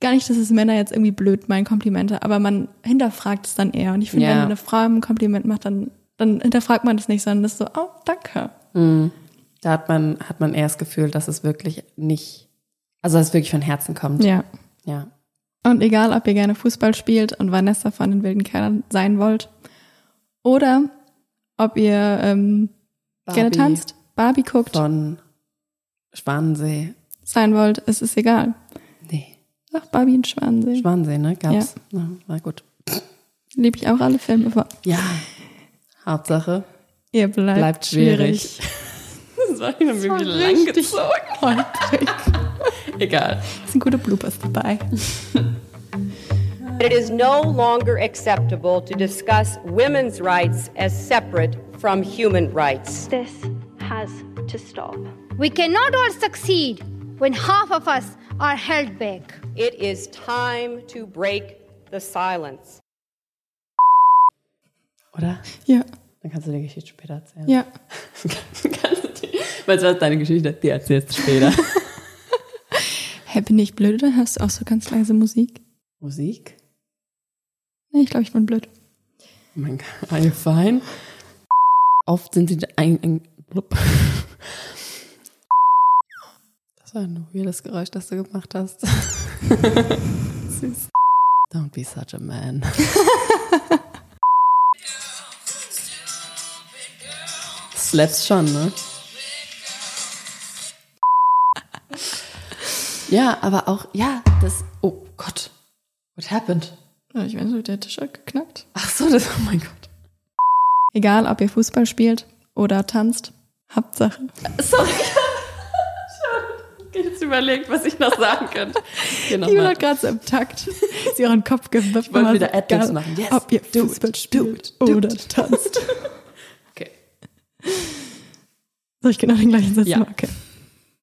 Speaker 1: gar nicht, dass es Männer jetzt irgendwie blöd meinen, Komplimente, aber man hinterfragt es dann eher. Und ich finde,
Speaker 2: Ja.
Speaker 1: wenn eine Frau ein Kompliment macht, dann, dann hinterfragt man das nicht, sondern das ist so, oh, danke.
Speaker 2: Da hat man, hat man eher das Gefühl, dass es wirklich nicht, also dass es wirklich von Herzen kommt.
Speaker 1: Ja.
Speaker 2: Ja.
Speaker 1: Und egal, ob ihr gerne Fußball spielt und Vanessa von den wilden Kerlen sein wollt, oder ob ihr ähm, gerne tanzt, Barbie guckt,
Speaker 2: Von Schwanensee.
Speaker 1: sein wollt, es ist egal.
Speaker 2: Nee.
Speaker 1: Ach, Barbie in Schwanensee.
Speaker 2: Schwanensee, ne? Gab's. Ja. Na gut.
Speaker 1: Liebe ich auch alle Filme von.
Speaker 2: Ja. Hauptsache,
Speaker 1: Ihr bleibt,
Speaker 2: bleibt schwierig. das war irgendwie
Speaker 1: war
Speaker 2: lang
Speaker 1: richtig
Speaker 2: gezogen.
Speaker 1: holprig.
Speaker 2: Egal.
Speaker 1: Es sind gute Bloopers dabei.
Speaker 5: It is no longer acceptable to discuss women's rights as separate from human rights.
Speaker 6: This has to stop. We cannot all succeed when half of us are held back.
Speaker 5: It is time to break the silence.
Speaker 2: Oder?
Speaker 1: Ja,
Speaker 2: Dann kannst du die Geschichte später erzählen.
Speaker 1: ja.
Speaker 2: kannst du die, weißt du was, deine Geschichte, die erzählst du später.
Speaker 1: Hä, bin ich blöd oder hörst du auch so ganz leise Musik?
Speaker 2: Musik?
Speaker 1: Nee, ich glaube, ich bin blöd.
Speaker 2: Mein Gott, are you fine? Oft sind sie ein, ein blub. Das war ein weirdes Geräusch, das du gemacht hast. Süß. Don't be such a man. Slaps schon, ne? Ja, aber auch, ja, das, oh Gott. What happened?
Speaker 1: Ich weiß nicht, der Tisch hat geknackt.
Speaker 2: Ach so, das, oh mein Gott.
Speaker 1: Egal, ob ihr Fußball spielt oder tanzt, Hauptsache.
Speaker 2: Sorry. Ich hab jetzt überlegt, was ich noch sagen könnte. Hier
Speaker 1: Die hat gerade so im Takt sie ihren Kopf gewippt.
Speaker 2: wollte
Speaker 1: war
Speaker 2: wieder
Speaker 1: so,
Speaker 2: Adlibs machen. Yes,
Speaker 1: ob ihr Fußball
Speaker 2: it, do
Speaker 1: spielt
Speaker 2: it, do
Speaker 1: oder
Speaker 2: it.
Speaker 1: tanzt.
Speaker 2: Okay.
Speaker 1: Soll ich genau den gleichen Satz
Speaker 2: Ja.
Speaker 1: machen? Okay.